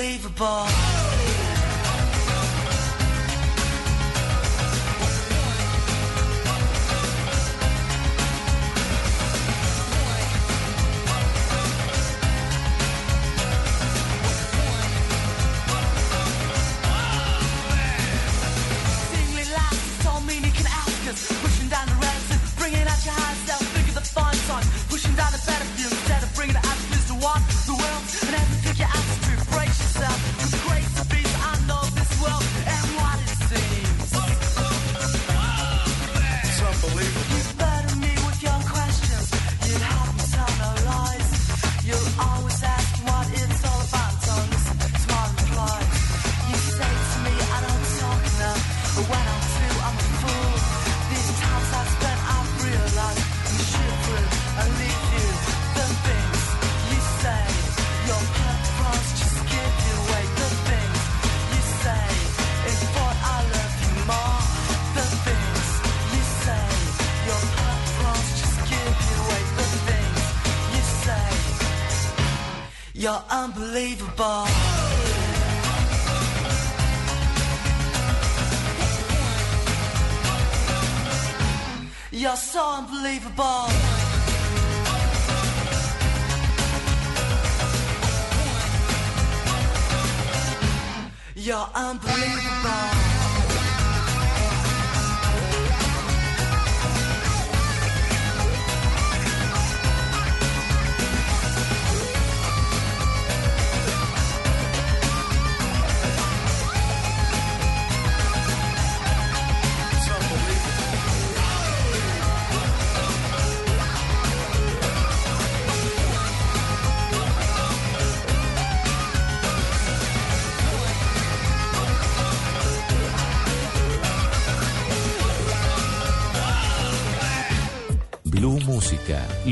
unbelievable.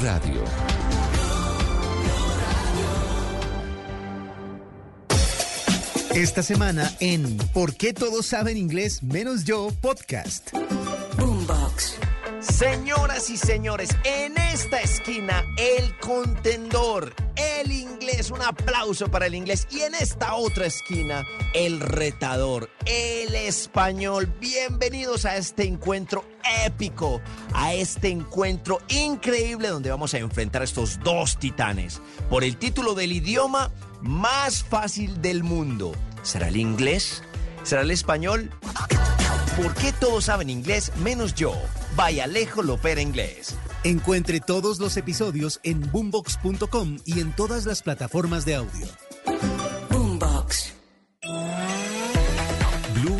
Radio. Esta semana en ¿Por qué todos saben inglés menos yo? Podcast. Boombox. Señoras y señores, en esta esquina el contendor, el inglés, un aplauso para el inglés. Y en esta otra esquina el retador, el español. Bienvenidos a este encuentro épico, a este encuentro increíble donde vamos a enfrentar a estos dos titanes por el título del idioma más fácil del mundo. ¿Será el inglés? ¿Será el español? ¿Por qué todos saben inglés menos yo? Vaya lejos lo opera inglés. Encuentre todos los episodios en boombox.com y en todas las plataformas de audio.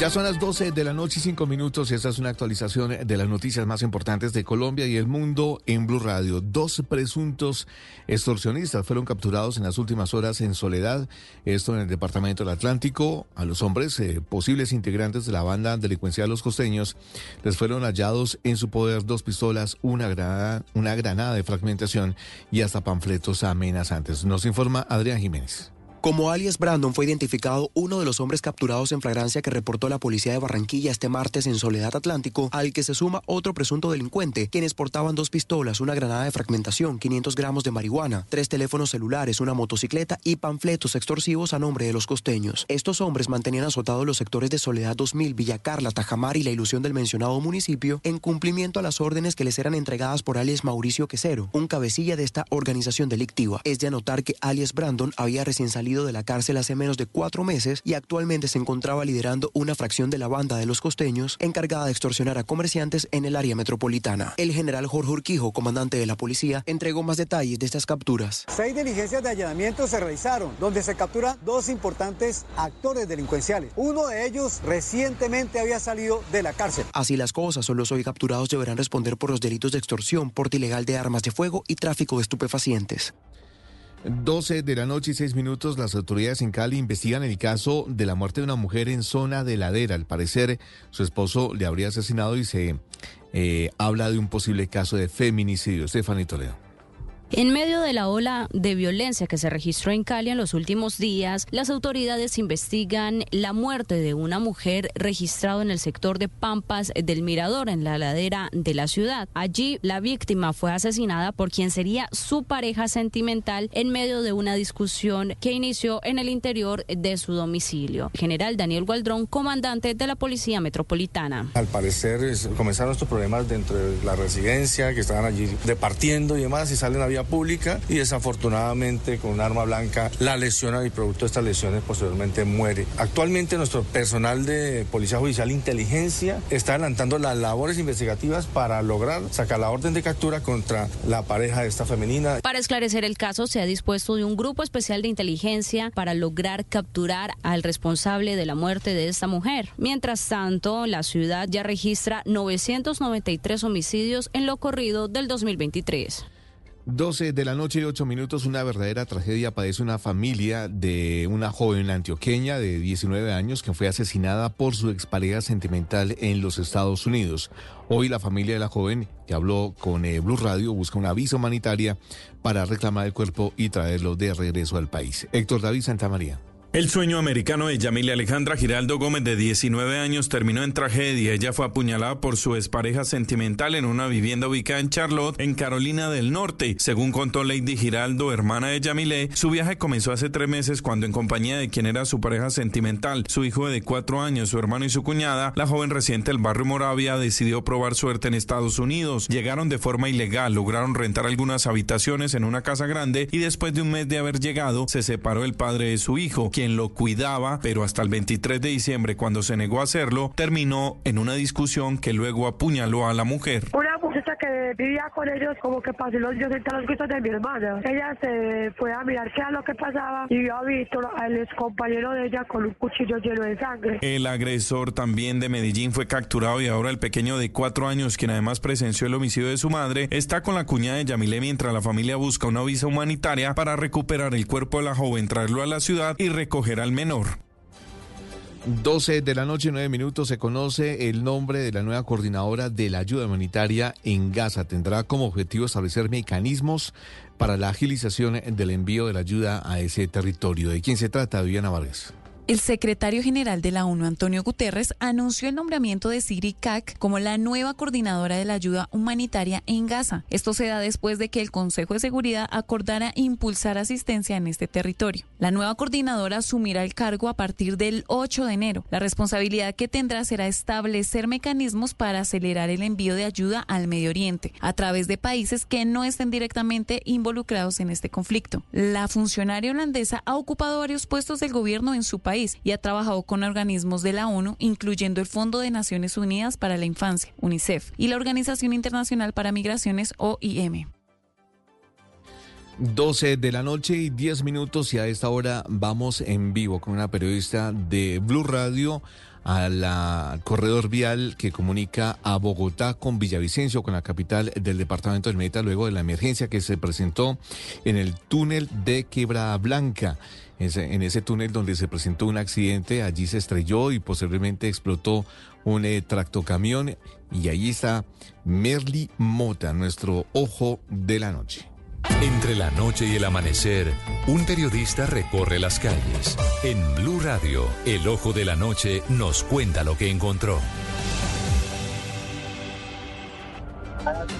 Ya son las 12 de la noche y 5 minutos y esta es una actualización de las noticias más importantes de Colombia y el mundo en Blue Radio. Dos presuntos extorsionistas fueron capturados en las últimas horas en Soledad, esto en el departamento del Atlántico. A los hombres, eh, posibles integrantes de la banda delincuencial Los Costeños, les fueron hallados en su poder dos pistolas, una granada, una granada de fragmentación y hasta panfletos amenazantes. Nos informa Adrián Jiménez. Como alias Brandon fue identificado uno de los hombres capturados en flagrancia que reportó la policía de Barranquilla este martes en Soledad Atlántico, al que se suma otro presunto delincuente, quienes portaban dos pistolas, una granada de fragmentación, 500 gramos de marihuana, tres teléfonos celulares, una motocicleta y panfletos extorsivos a nombre de los costeños. Estos hombres mantenían azotados los sectores de Soledad 2000, Villa Carla, Tajamar y la ilusión del mencionado municipio en cumplimiento a las órdenes que les eran entregadas por alias Mauricio Quesero, un cabecilla de esta organización delictiva. Es de anotar que alias Brandon había recién salido de la cárcel hace menos de cuatro meses y actualmente se encontraba liderando una fracción de la banda de los costeños encargada de extorsionar a comerciantes en el área metropolitana. El general Jorge Urquijo, comandante de la policía, entregó más detalles de estas capturas. Seis diligencias de allanamiento se realizaron, donde se capturan dos importantes actores delincuenciales. Uno de ellos recientemente había salido de la cárcel. Así las cosas, son los hoy capturados deberán responder por los delitos de extorsión, porte ilegal de armas de fuego y tráfico de estupefacientes. 12 de la noche y 6 minutos, las autoridades en Cali investigan el caso de la muerte de una mujer en zona de ladera. Al parecer, su esposo le habría asesinado y se eh, habla de un posible caso de feminicidio. Stephanie Toledo. En medio de la ola de violencia que se registró en Cali en los últimos días, las autoridades investigan la muerte de una mujer registrada en el sector de Pampas del Mirador, en la ladera de la ciudad. Allí, la víctima fue asesinada por quien sería su pareja sentimental en medio de una discusión que inició en el interior de su domicilio. General Daniel Gualdrón, comandante de la Policía Metropolitana. Al parecer comenzaron estos problemas dentro de la residencia, que estaban allí departiendo y demás, y salen a pública y desafortunadamente con un arma blanca la lesiona y producto de estas lesiones posteriormente muere. Actualmente nuestro personal de Policía Judicial Inteligencia está adelantando las labores investigativas para lograr sacar la orden de captura contra la pareja de esta femenina. Para esclarecer el caso, se ha dispuesto de un grupo especial de inteligencia para lograr capturar al responsable de la muerte de esta mujer. Mientras tanto, la ciudad ya registra 993 homicidios en lo corrido del 2023. 12 de la noche y 8 minutos, una verdadera tragedia padece una familia de una joven antioqueña de 19 años que fue asesinada por su expareja sentimental en los Estados Unidos. Hoy la familia de la joven, que habló con eh, Blue Radio, busca una visa humanitaria para reclamar el cuerpo y traerlo de regreso al país. Héctor David Santamaría. El sueño americano de Yamilia Alejandra Giraldo Gómez, de 19 años, terminó en tragedia. Ella fue apuñalada por su expareja sentimental en una vivienda ubicada en Charlotte, en Carolina del Norte. Según contó Lady Giraldo, hermana de Yamile, su viaje comenzó hace tres meses cuando en compañía de quien era su pareja sentimental, su hijo de cuatro años, su hermano y su cuñada, la joven residente del barrio Moravia decidió probar suerte en Estados Unidos. Llegaron de forma ilegal, lograron rentar algunas habitaciones en una casa grande y después de un mes de haber llegado, se separó el padre de su hijo, quien lo cuidaba, pero hasta el 23 de diciembre, cuando se negó a hacerlo, terminó en una discusión que luego apuñaló a la mujer. Muchacha con ellos como que los mi hermana. Ella se fue a mirar qué era lo que pasaba y vio a al compañero de ella, con un cuchillo lleno de sangre. El agresor también de Medellín fue capturado y ahora el pequeño de cuatro años, quien además presenció el homicidio de su madre, está con la cuñada de Yamile mientras la familia busca una visa humanitaria para recuperar el cuerpo de la joven, traerlo a la ciudad y recoger al menor. 12 de la noche y 9 minutos se conoce el nombre de la nueva coordinadora de la ayuda humanitaria en Gaza. Tendrá como objetivo establecer mecanismos para la agilización del envío de la ayuda a ese territorio. ¿De quién se trata, Viviana Vargas? El secretario general de la ONU, Antonio Guterres, anunció el nombramiento de Siri Kak como la nueva coordinadora de la ayuda humanitaria en Gaza. Esto se da después de que el Consejo de Seguridad acordara impulsar asistencia en este territorio. La nueva coordinadora asumirá el cargo a partir del 8 de enero. La responsabilidad que tendrá será establecer mecanismos para acelerar el envío de ayuda al Medio Oriente a través de países que no estén directamente involucrados en este conflicto. La funcionaria holandesa ha ocupado varios puestos del gobierno en su país y ha trabajado con organismos de la ONU, incluyendo el Fondo de Naciones Unidas para la Infancia, UNICEF, y la Organización Internacional para Migraciones, OIM. 12 de la noche y 10 minutos y a esta hora vamos en vivo con una periodista de Blue Radio a la corredor vial que comunica a Bogotá con Villavicencio, con la capital del departamento del Meta, luego de la emergencia que se presentó en el túnel de Quebra Blanca. En ese túnel donde se presentó un accidente, allí se estrelló y posiblemente explotó un eh, tractocamión y allí está Merly Mota, nuestro ojo de la noche. Entre la noche y el amanecer, un periodista recorre las calles. En Blue Radio, el ojo de la noche nos cuenta lo que encontró.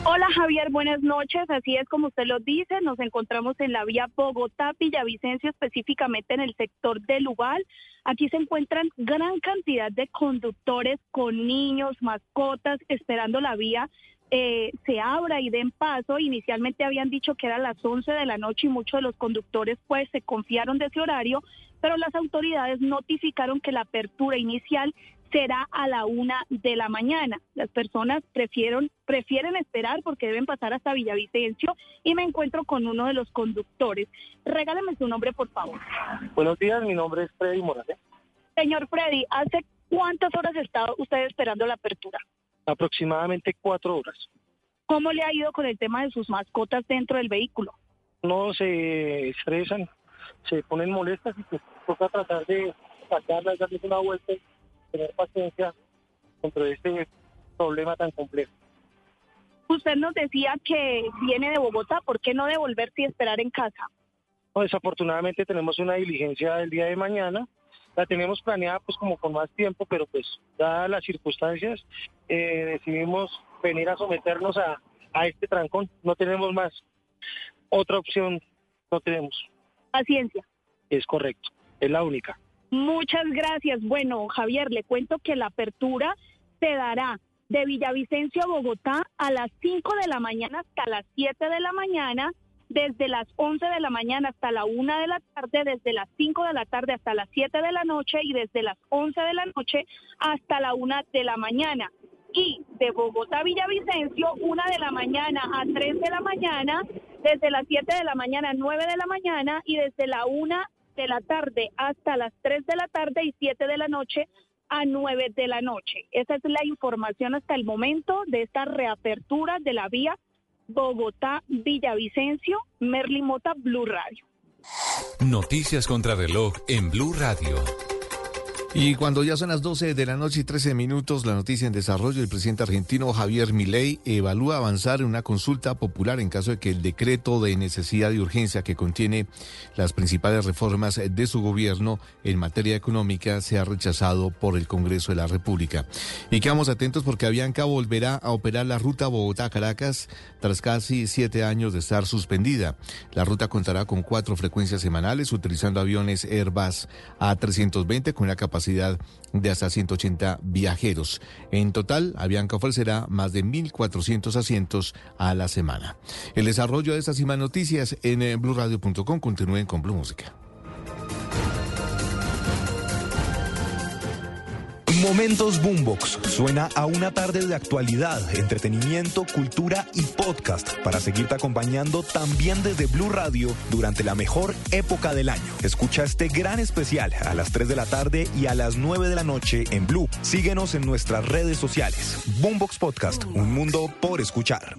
Hola Javier, buenas noches. Así es como usted lo dice, nos encontramos en la vía Bogotá-Villavicencio, específicamente en el sector del Ubal. Aquí se encuentran gran cantidad de conductores con niños, mascotas, esperando la vía eh, se abra y den paso. Inicialmente habían dicho que era las 11 de la noche y muchos de los conductores pues se confiaron de ese horario, pero las autoridades notificaron que la apertura inicial será a la una de la mañana. Las personas prefieren, prefieren esperar porque deben pasar hasta Villavicencio y me encuentro con uno de los conductores. Regáleme su nombre, por favor. Buenos días, mi nombre es Freddy Morales. Señor Freddy, ¿hace cuántas horas está usted esperando la apertura? Aproximadamente cuatro horas. ¿Cómo le ha ido con el tema de sus mascotas dentro del vehículo? No se estresan, se ponen molestas y pues toca tratar de sacarlas, darles una vuelta tener paciencia contra este problema tan complejo. Usted nos decía que viene de Bogotá, ¿por qué no devolverse y esperar en casa? No, desafortunadamente tenemos una diligencia el día de mañana. La tenemos planeada pues como con más tiempo, pero pues dadas las circunstancias eh, decidimos venir a someternos a, a este trancón. No tenemos más. Otra opción no tenemos. Paciencia. Es correcto. Es la única. Muchas gracias. Bueno, Javier, le cuento que la apertura se dará de Villavicencio a Bogotá a las 5 de la mañana hasta las 7 de la mañana, desde las 11 de la mañana hasta la 1 de la tarde, desde las 5 de la tarde hasta las 7 de la noche y desde las 11 de la noche hasta la 1 de la mañana. Y de Bogotá a Villavicencio, 1 de la mañana a 3 de la mañana, desde las 7 de la mañana a 9 de la mañana y desde la 1 de la tarde hasta las 3 de la tarde y 7 de la noche a 9 de la noche. Esa es la información hasta el momento de esta reapertura de la vía Bogotá-Villavicencio, Merly Mota, Blue Radio. Noticias contra reloj en Blue Radio. Y cuando ya son las 12 de la noche y 13 minutos, la noticia en desarrollo, el presidente argentino Javier Milei evalúa avanzar en una consulta popular en caso de que el decreto de necesidad y urgencia que contiene las principales reformas de su gobierno en materia económica sea rechazado por el Congreso de la República. Y quedamos atentos porque Avianca volverá a operar la ruta Bogotá-Caracas tras casi siete años de estar suspendida. La ruta contará con cuatro frecuencias semanales utilizando aviones Airbus A320 con una capacidad de hasta 180 viajeros. En total, Avianca ofrecerá más de 1.400 asientos a la semana. El desarrollo de estas y más noticias en eh, blurradio.com. Continúen con Blue Música. Momentos Boombox suena a una tarde de actualidad, entretenimiento, cultura y podcast para seguirte acompañando también desde Blue Radio durante la mejor época del año. Escucha este gran especial a las 3 de la tarde y a las 9 de la noche en Blue. Síguenos en nuestras redes sociales. Boombox Podcast, un mundo por escuchar.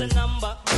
a number.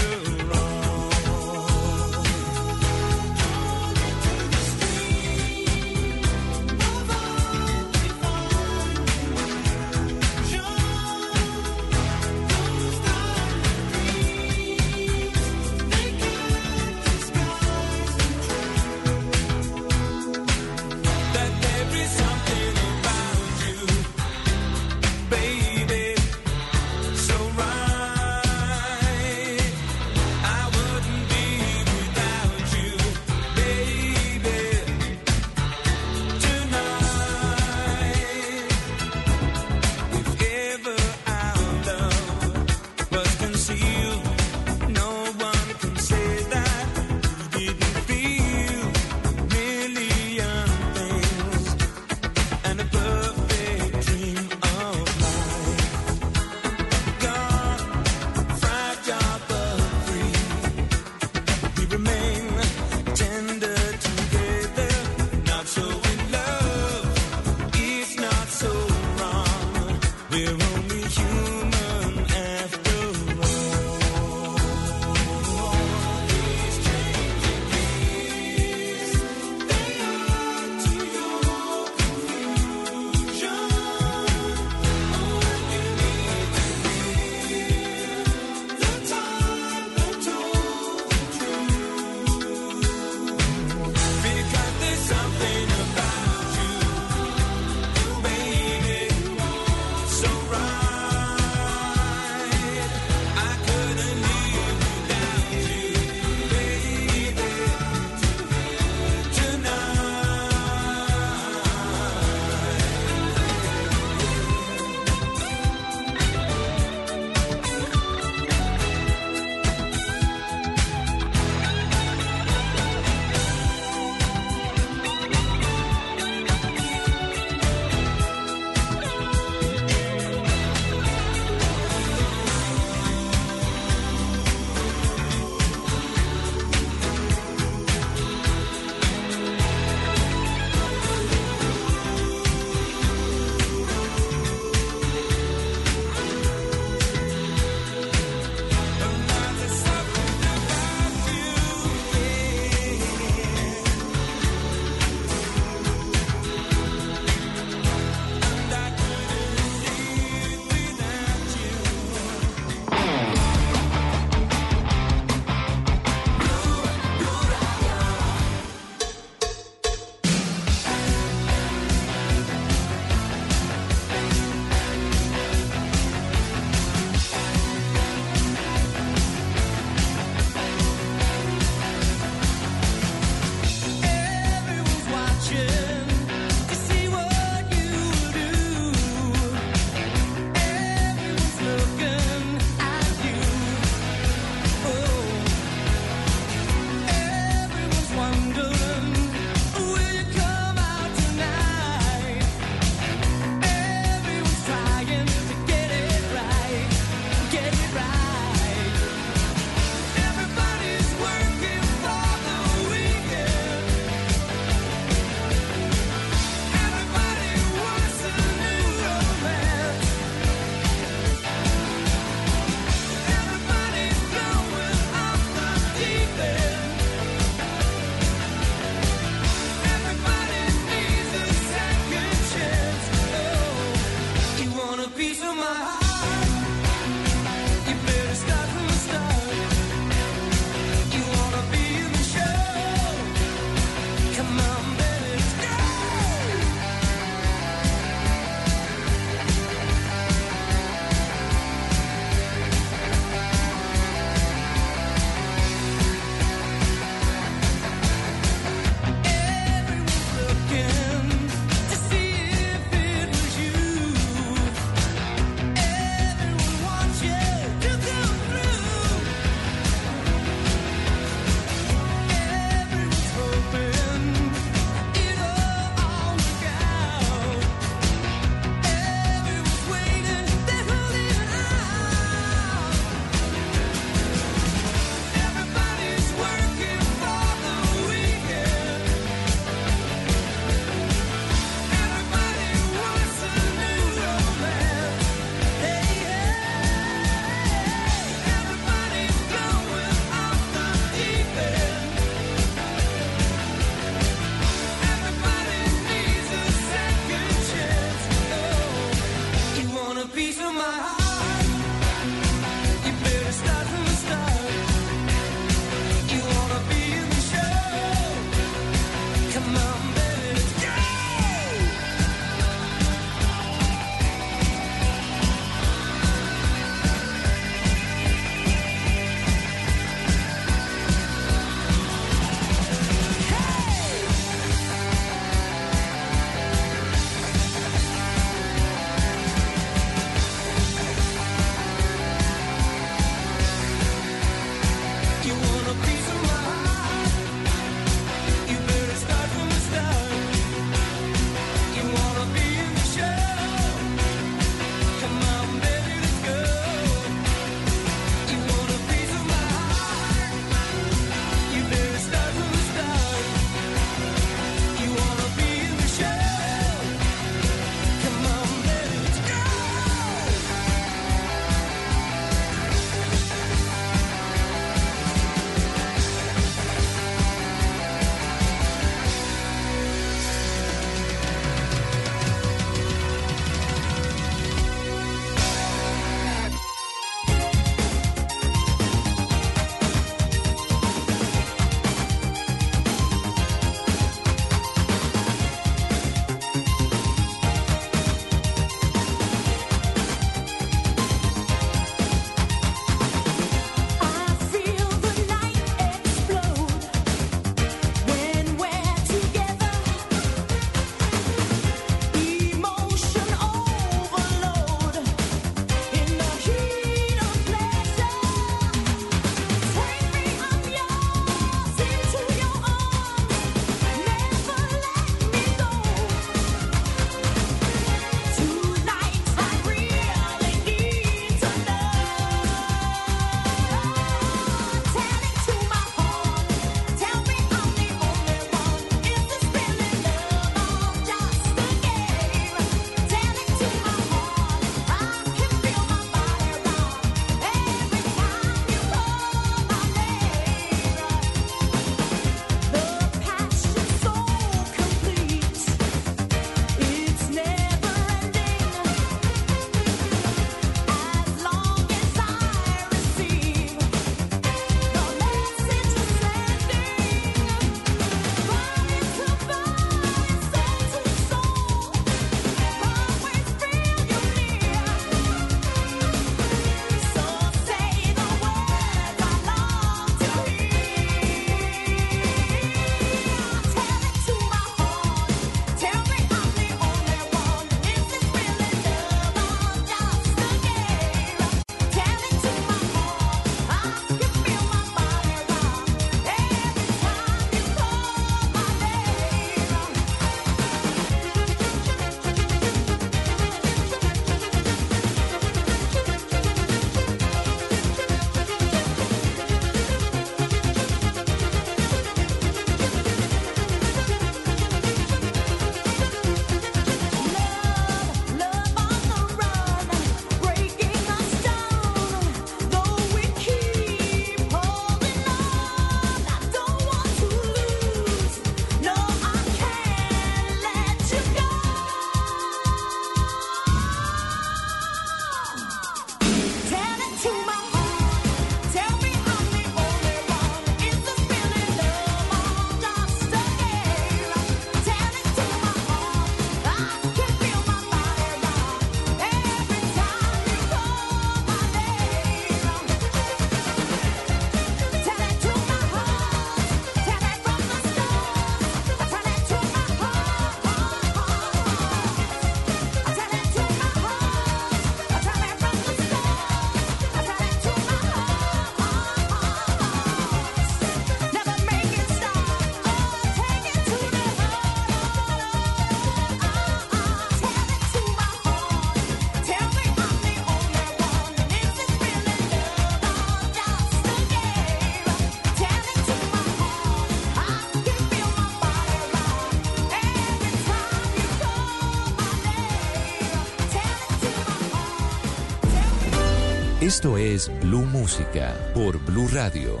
Esto es Blue Música por Blue Radio.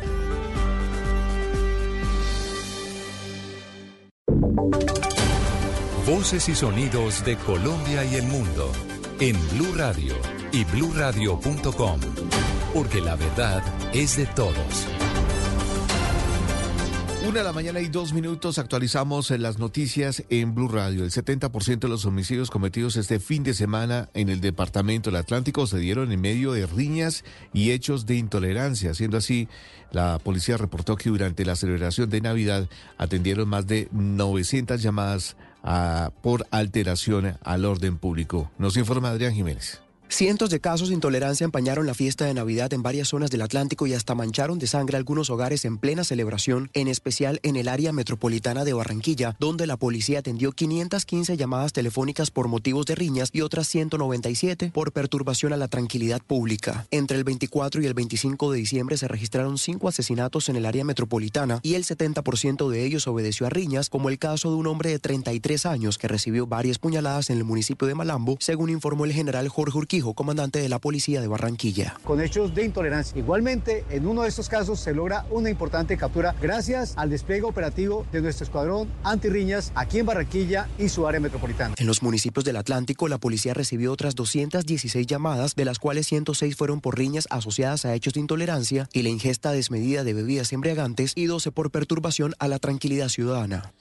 Voces y sonidos de Colombia y el mundo en Blue Radio y bluradio.com, porque la verdad es de todos. Una de la mañana y dos minutos actualizamos en las noticias en Blue Radio. El 70% de los homicidios cometidos este fin de semana en el departamento del Atlántico se dieron en medio de riñas y hechos de intolerancia. Siendo así, la policía reportó que durante la celebración de Navidad atendieron más de 900 llamadas a- por alteración al orden público. Nos informa Adrián Jiménez. Cientos de casos de intolerancia empañaron la fiesta de Navidad en varias zonas del Atlántico y hasta mancharon de sangre algunos hogares en plena celebración, en especial en el área metropolitana de Barranquilla, donde la policía atendió 515 llamadas telefónicas por motivos de riñas y otras 197 por perturbación a la tranquilidad pública. Entre el 24 y el 25 de diciembre se registraron cinco asesinatos en el área metropolitana y el 70% de ellos obedeció a riñas, como el caso de un hombre de 33 años que recibió varias puñaladas en el municipio de Malambo, según informó el general Jorge Urquijo, comandante de la policía de Barranquilla. con hechos de intolerancia. Igualmente, en uno de estos casos se logra una importante captura gracias al despliegue operativo de nuestro escuadrón antirriñas aquí en Barranquilla y su área metropolitana. En los municipios del Atlántico, la policía recibió otras 216 llamadas, de las cuales 106 fueron por riñas asociadas a hechos de intolerancia y la ingesta desmedida de bebidas embriagantes y 12 por perturbación a la tranquilidad ciudadana.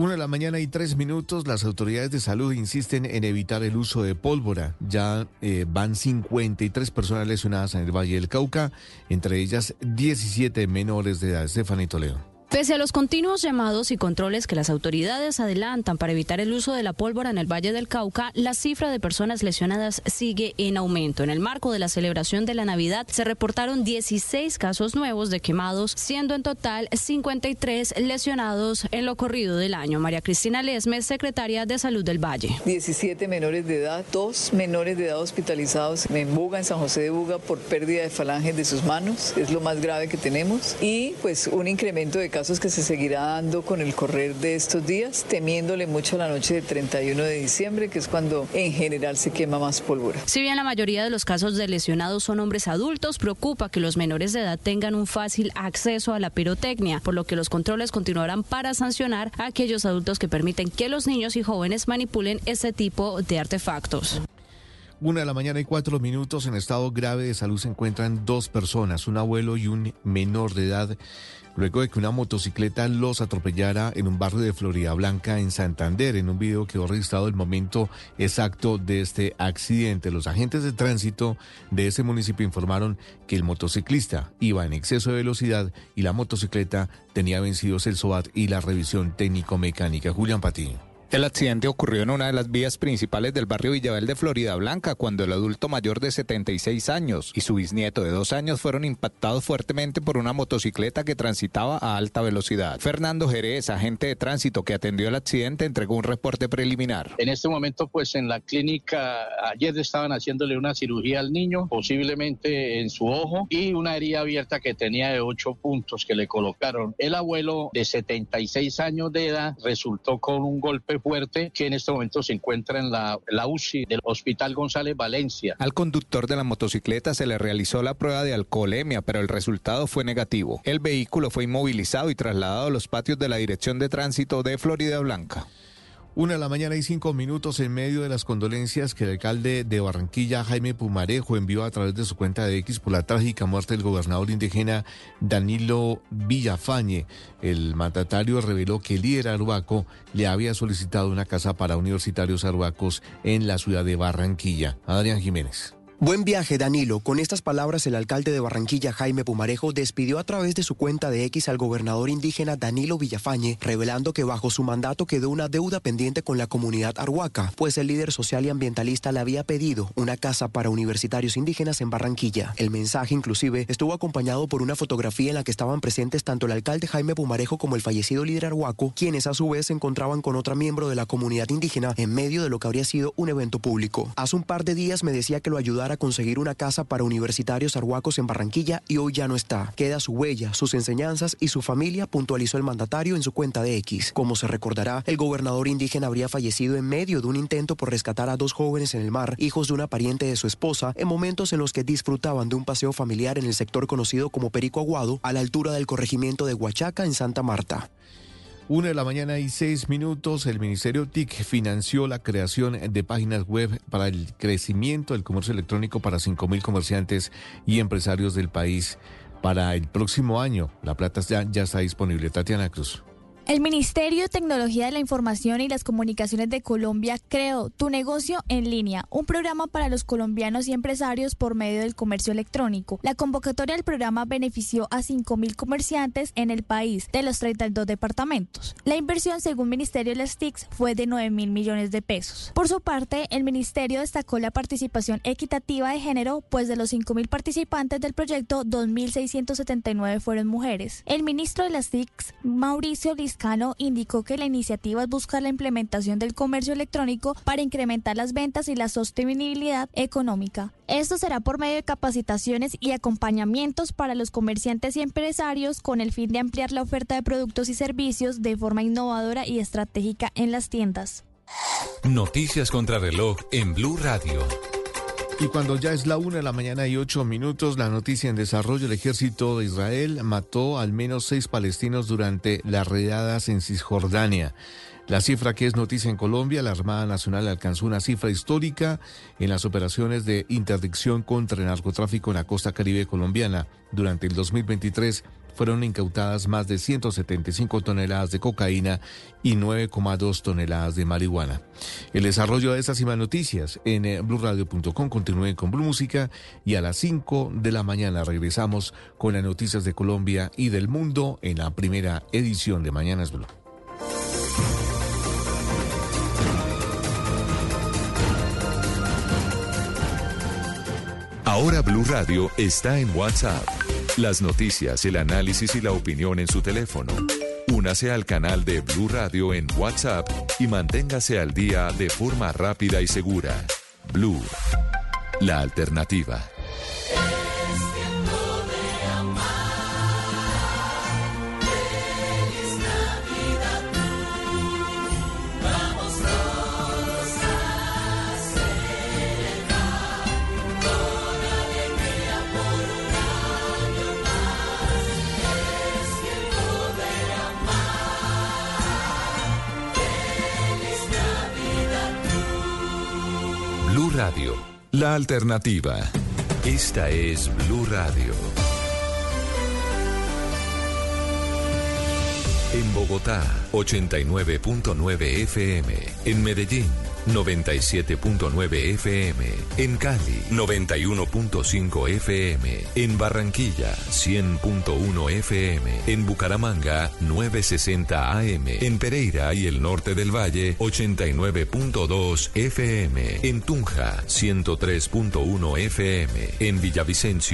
Una de la mañana y tres minutos, las autoridades de salud insisten en evitar el uso de pólvora. Ya eh, van 53 personas lesionadas en el Valle del Cauca, entre ellas 17 menores de edad. Stephanie Toledo. Pese a los continuos llamados y controles que las autoridades adelantan para evitar el uso de la pólvora en el Valle del Cauca, la cifra de personas lesionadas sigue en aumento. En el marco de la celebración de la Navidad se reportaron 16 casos nuevos de quemados, siendo en total 53 lesionados en lo corrido del año. María Cristina Lesmes, secretaria de Salud del Valle. 17 menores de edad, dos menores de edad hospitalizados en Buga, en San José de Buga, por pérdida de falanges de sus manos, es lo más grave que tenemos, y pues un incremento de casos que se seguirá dando con el correr de estos días, temiéndole mucho la noche del 31 de diciembre, que es cuando en general se quema más pólvora. Si bien la mayoría de los casos de lesionados son hombres adultos, preocupa que los menores de edad tengan un fácil acceso a la pirotecnia, por lo que los controles continuarán para sancionar a aquellos adultos que permiten que los niños y jóvenes manipulen este tipo de artefactos. Una de la mañana y cuatro minutos en estado grave de salud se encuentran dos personas, un abuelo y un menor de edad, luego de que una motocicleta los atropellara en un barrio de Florida Blanca en Santander. En un video quedó registrado el momento exacto de este accidente. Los agentes de tránsito de ese municipio informaron que el motociclista iba en exceso de velocidad y la motocicleta tenía vencidos el SOAT y la revisión técnico-mecánica. Julián Patiño. El accidente ocurrió en una de las vías principales del barrio Villabel de Florida Blanca cuando el adulto mayor de 76 años y su bisnieto de dos años fueron impactados fuertemente por una motocicleta que transitaba a alta velocidad. Fernando Jerez, agente de tránsito que atendió el accidente, entregó un reporte preliminar. En este momento, pues en la clínica, ayer estaban haciéndole una cirugía al niño, posiblemente en su ojo, y una herida abierta que tenía de ocho puntos que le colocaron. El abuelo de 76 años de edad resultó con un golpe fuerte que en este momento se encuentra en la, la UCI del Hospital González Valencia. Al conductor de la motocicleta se le realizó la prueba de alcoholemia, pero el resultado fue negativo. El vehículo fue inmovilizado y trasladado a los patios de la Dirección de Tránsito de Florida Blanca. Una de la mañana y cinco minutos en medio de las condolencias que el alcalde de Barranquilla, Jaime Pumarejo, envió a través de su cuenta de X por la trágica muerte del gobernador indígena Danilo Villafañe. El mandatario reveló que el líder arhuaco le había solicitado una casa para universitarios arhuacos en la ciudad de Barranquilla. Adrián Jiménez. Buen viaje, Danilo. Con estas palabras, el alcalde de Barranquilla, Jaime Pumarejo, despidió a través de su cuenta de X al gobernador indígena Danilo Villafañe, revelando que bajo su mandato quedó una deuda pendiente con la comunidad arhuaca, pues el líder social y ambientalista le había pedido una casa para universitarios indígenas en Barranquilla. El mensaje, inclusive, estuvo acompañado por una fotografía en la que estaban presentes tanto el alcalde Jaime Pumarejo como el fallecido líder arhuaco, quienes a su vez se encontraban con otra miembro de la comunidad indígena en medio de lo que habría sido un evento público. Hace un par de días me decía que lo ayudara a conseguir una casa para universitarios arhuacos en Barranquilla y hoy ya no está. Queda su huella, sus enseñanzas y su familia, puntualizó el mandatario en su cuenta de X. Como se recordará, el gobernador indígena habría fallecido en medio de un intento por rescatar a dos jóvenes en el mar, hijos de una pariente de su esposa, en momentos en los que disfrutaban de un paseo familiar en el sector conocido como Perico Aguado, a la altura del corregimiento de Huachaca en Santa Marta. Una de la mañana y seis minutos, el Ministerio TIC financió la creación de páginas web para el crecimiento del comercio electrónico para 5.000 comerciantes y empresarios del país para el próximo año. La plata ya, ya está disponible. Tatiana Cruz. El Ministerio de Tecnología de la Información y las Comunicaciones de Colombia creó Tu negocio en línea, un programa para los colombianos y empresarios por medio del comercio electrónico. La convocatoria del programa benefició a 5.000 comerciantes en el país de los 32 departamentos. La inversión, según Ministerio de las TICs, fue de 9 mil millones de pesos. Por su parte, el Ministerio destacó la participación equitativa de género, pues de los 5.000 participantes del proyecto, 2.679 fueron mujeres. El ministro de las TICs, Mauricio Indicó que la iniciativa es buscar la implementación del comercio electrónico para incrementar las ventas y la sostenibilidad económica. Esto será por medio de capacitaciones y acompañamientos para los comerciantes y empresarios con el fin de ampliar la oferta de productos y servicios de forma innovadora y estratégica en las tiendas. Noticias contra reloj en Blue Radio. Y cuando ya es la una de la mañana y ocho minutos, la noticia en desarrollo, el ejército de Israel mató al menos seis palestinos durante las redadas en Cisjordania. La cifra que es noticia en Colombia, la Armada Nacional alcanzó una cifra histórica en las operaciones de interdicción contra el narcotráfico en la costa caribe colombiana. Durante el 2023 fueron incautadas más de 175 toneladas de cocaína y 9,2 toneladas de marihuana. El desarrollo de estas y más noticias en eh, blurradio.com. Continúen con Blue Música y a las 5 de la mañana regresamos con las noticias de Colombia y del mundo en la primera edición de Mañanas Blue. Ahora Blue Radio está en WhatsApp. Las noticias, el análisis y la opinión en su teléfono. Únase al canal de Blue Radio en WhatsApp y manténgase al día de forma rápida y segura. Blue, la alternativa. Radio, la alternativa. Esta es Blue Radio. En Bogotá, 89.9 FM. En Medellín, 97.9 FM. En Cali, 91.5 FM. En Barranquilla, 100.1 FM. En Bucaramanga, 960 AM. En Pereira y el norte del Valle, 89.2 FM. En Tunja, 103.1 FM. En Villavicencio,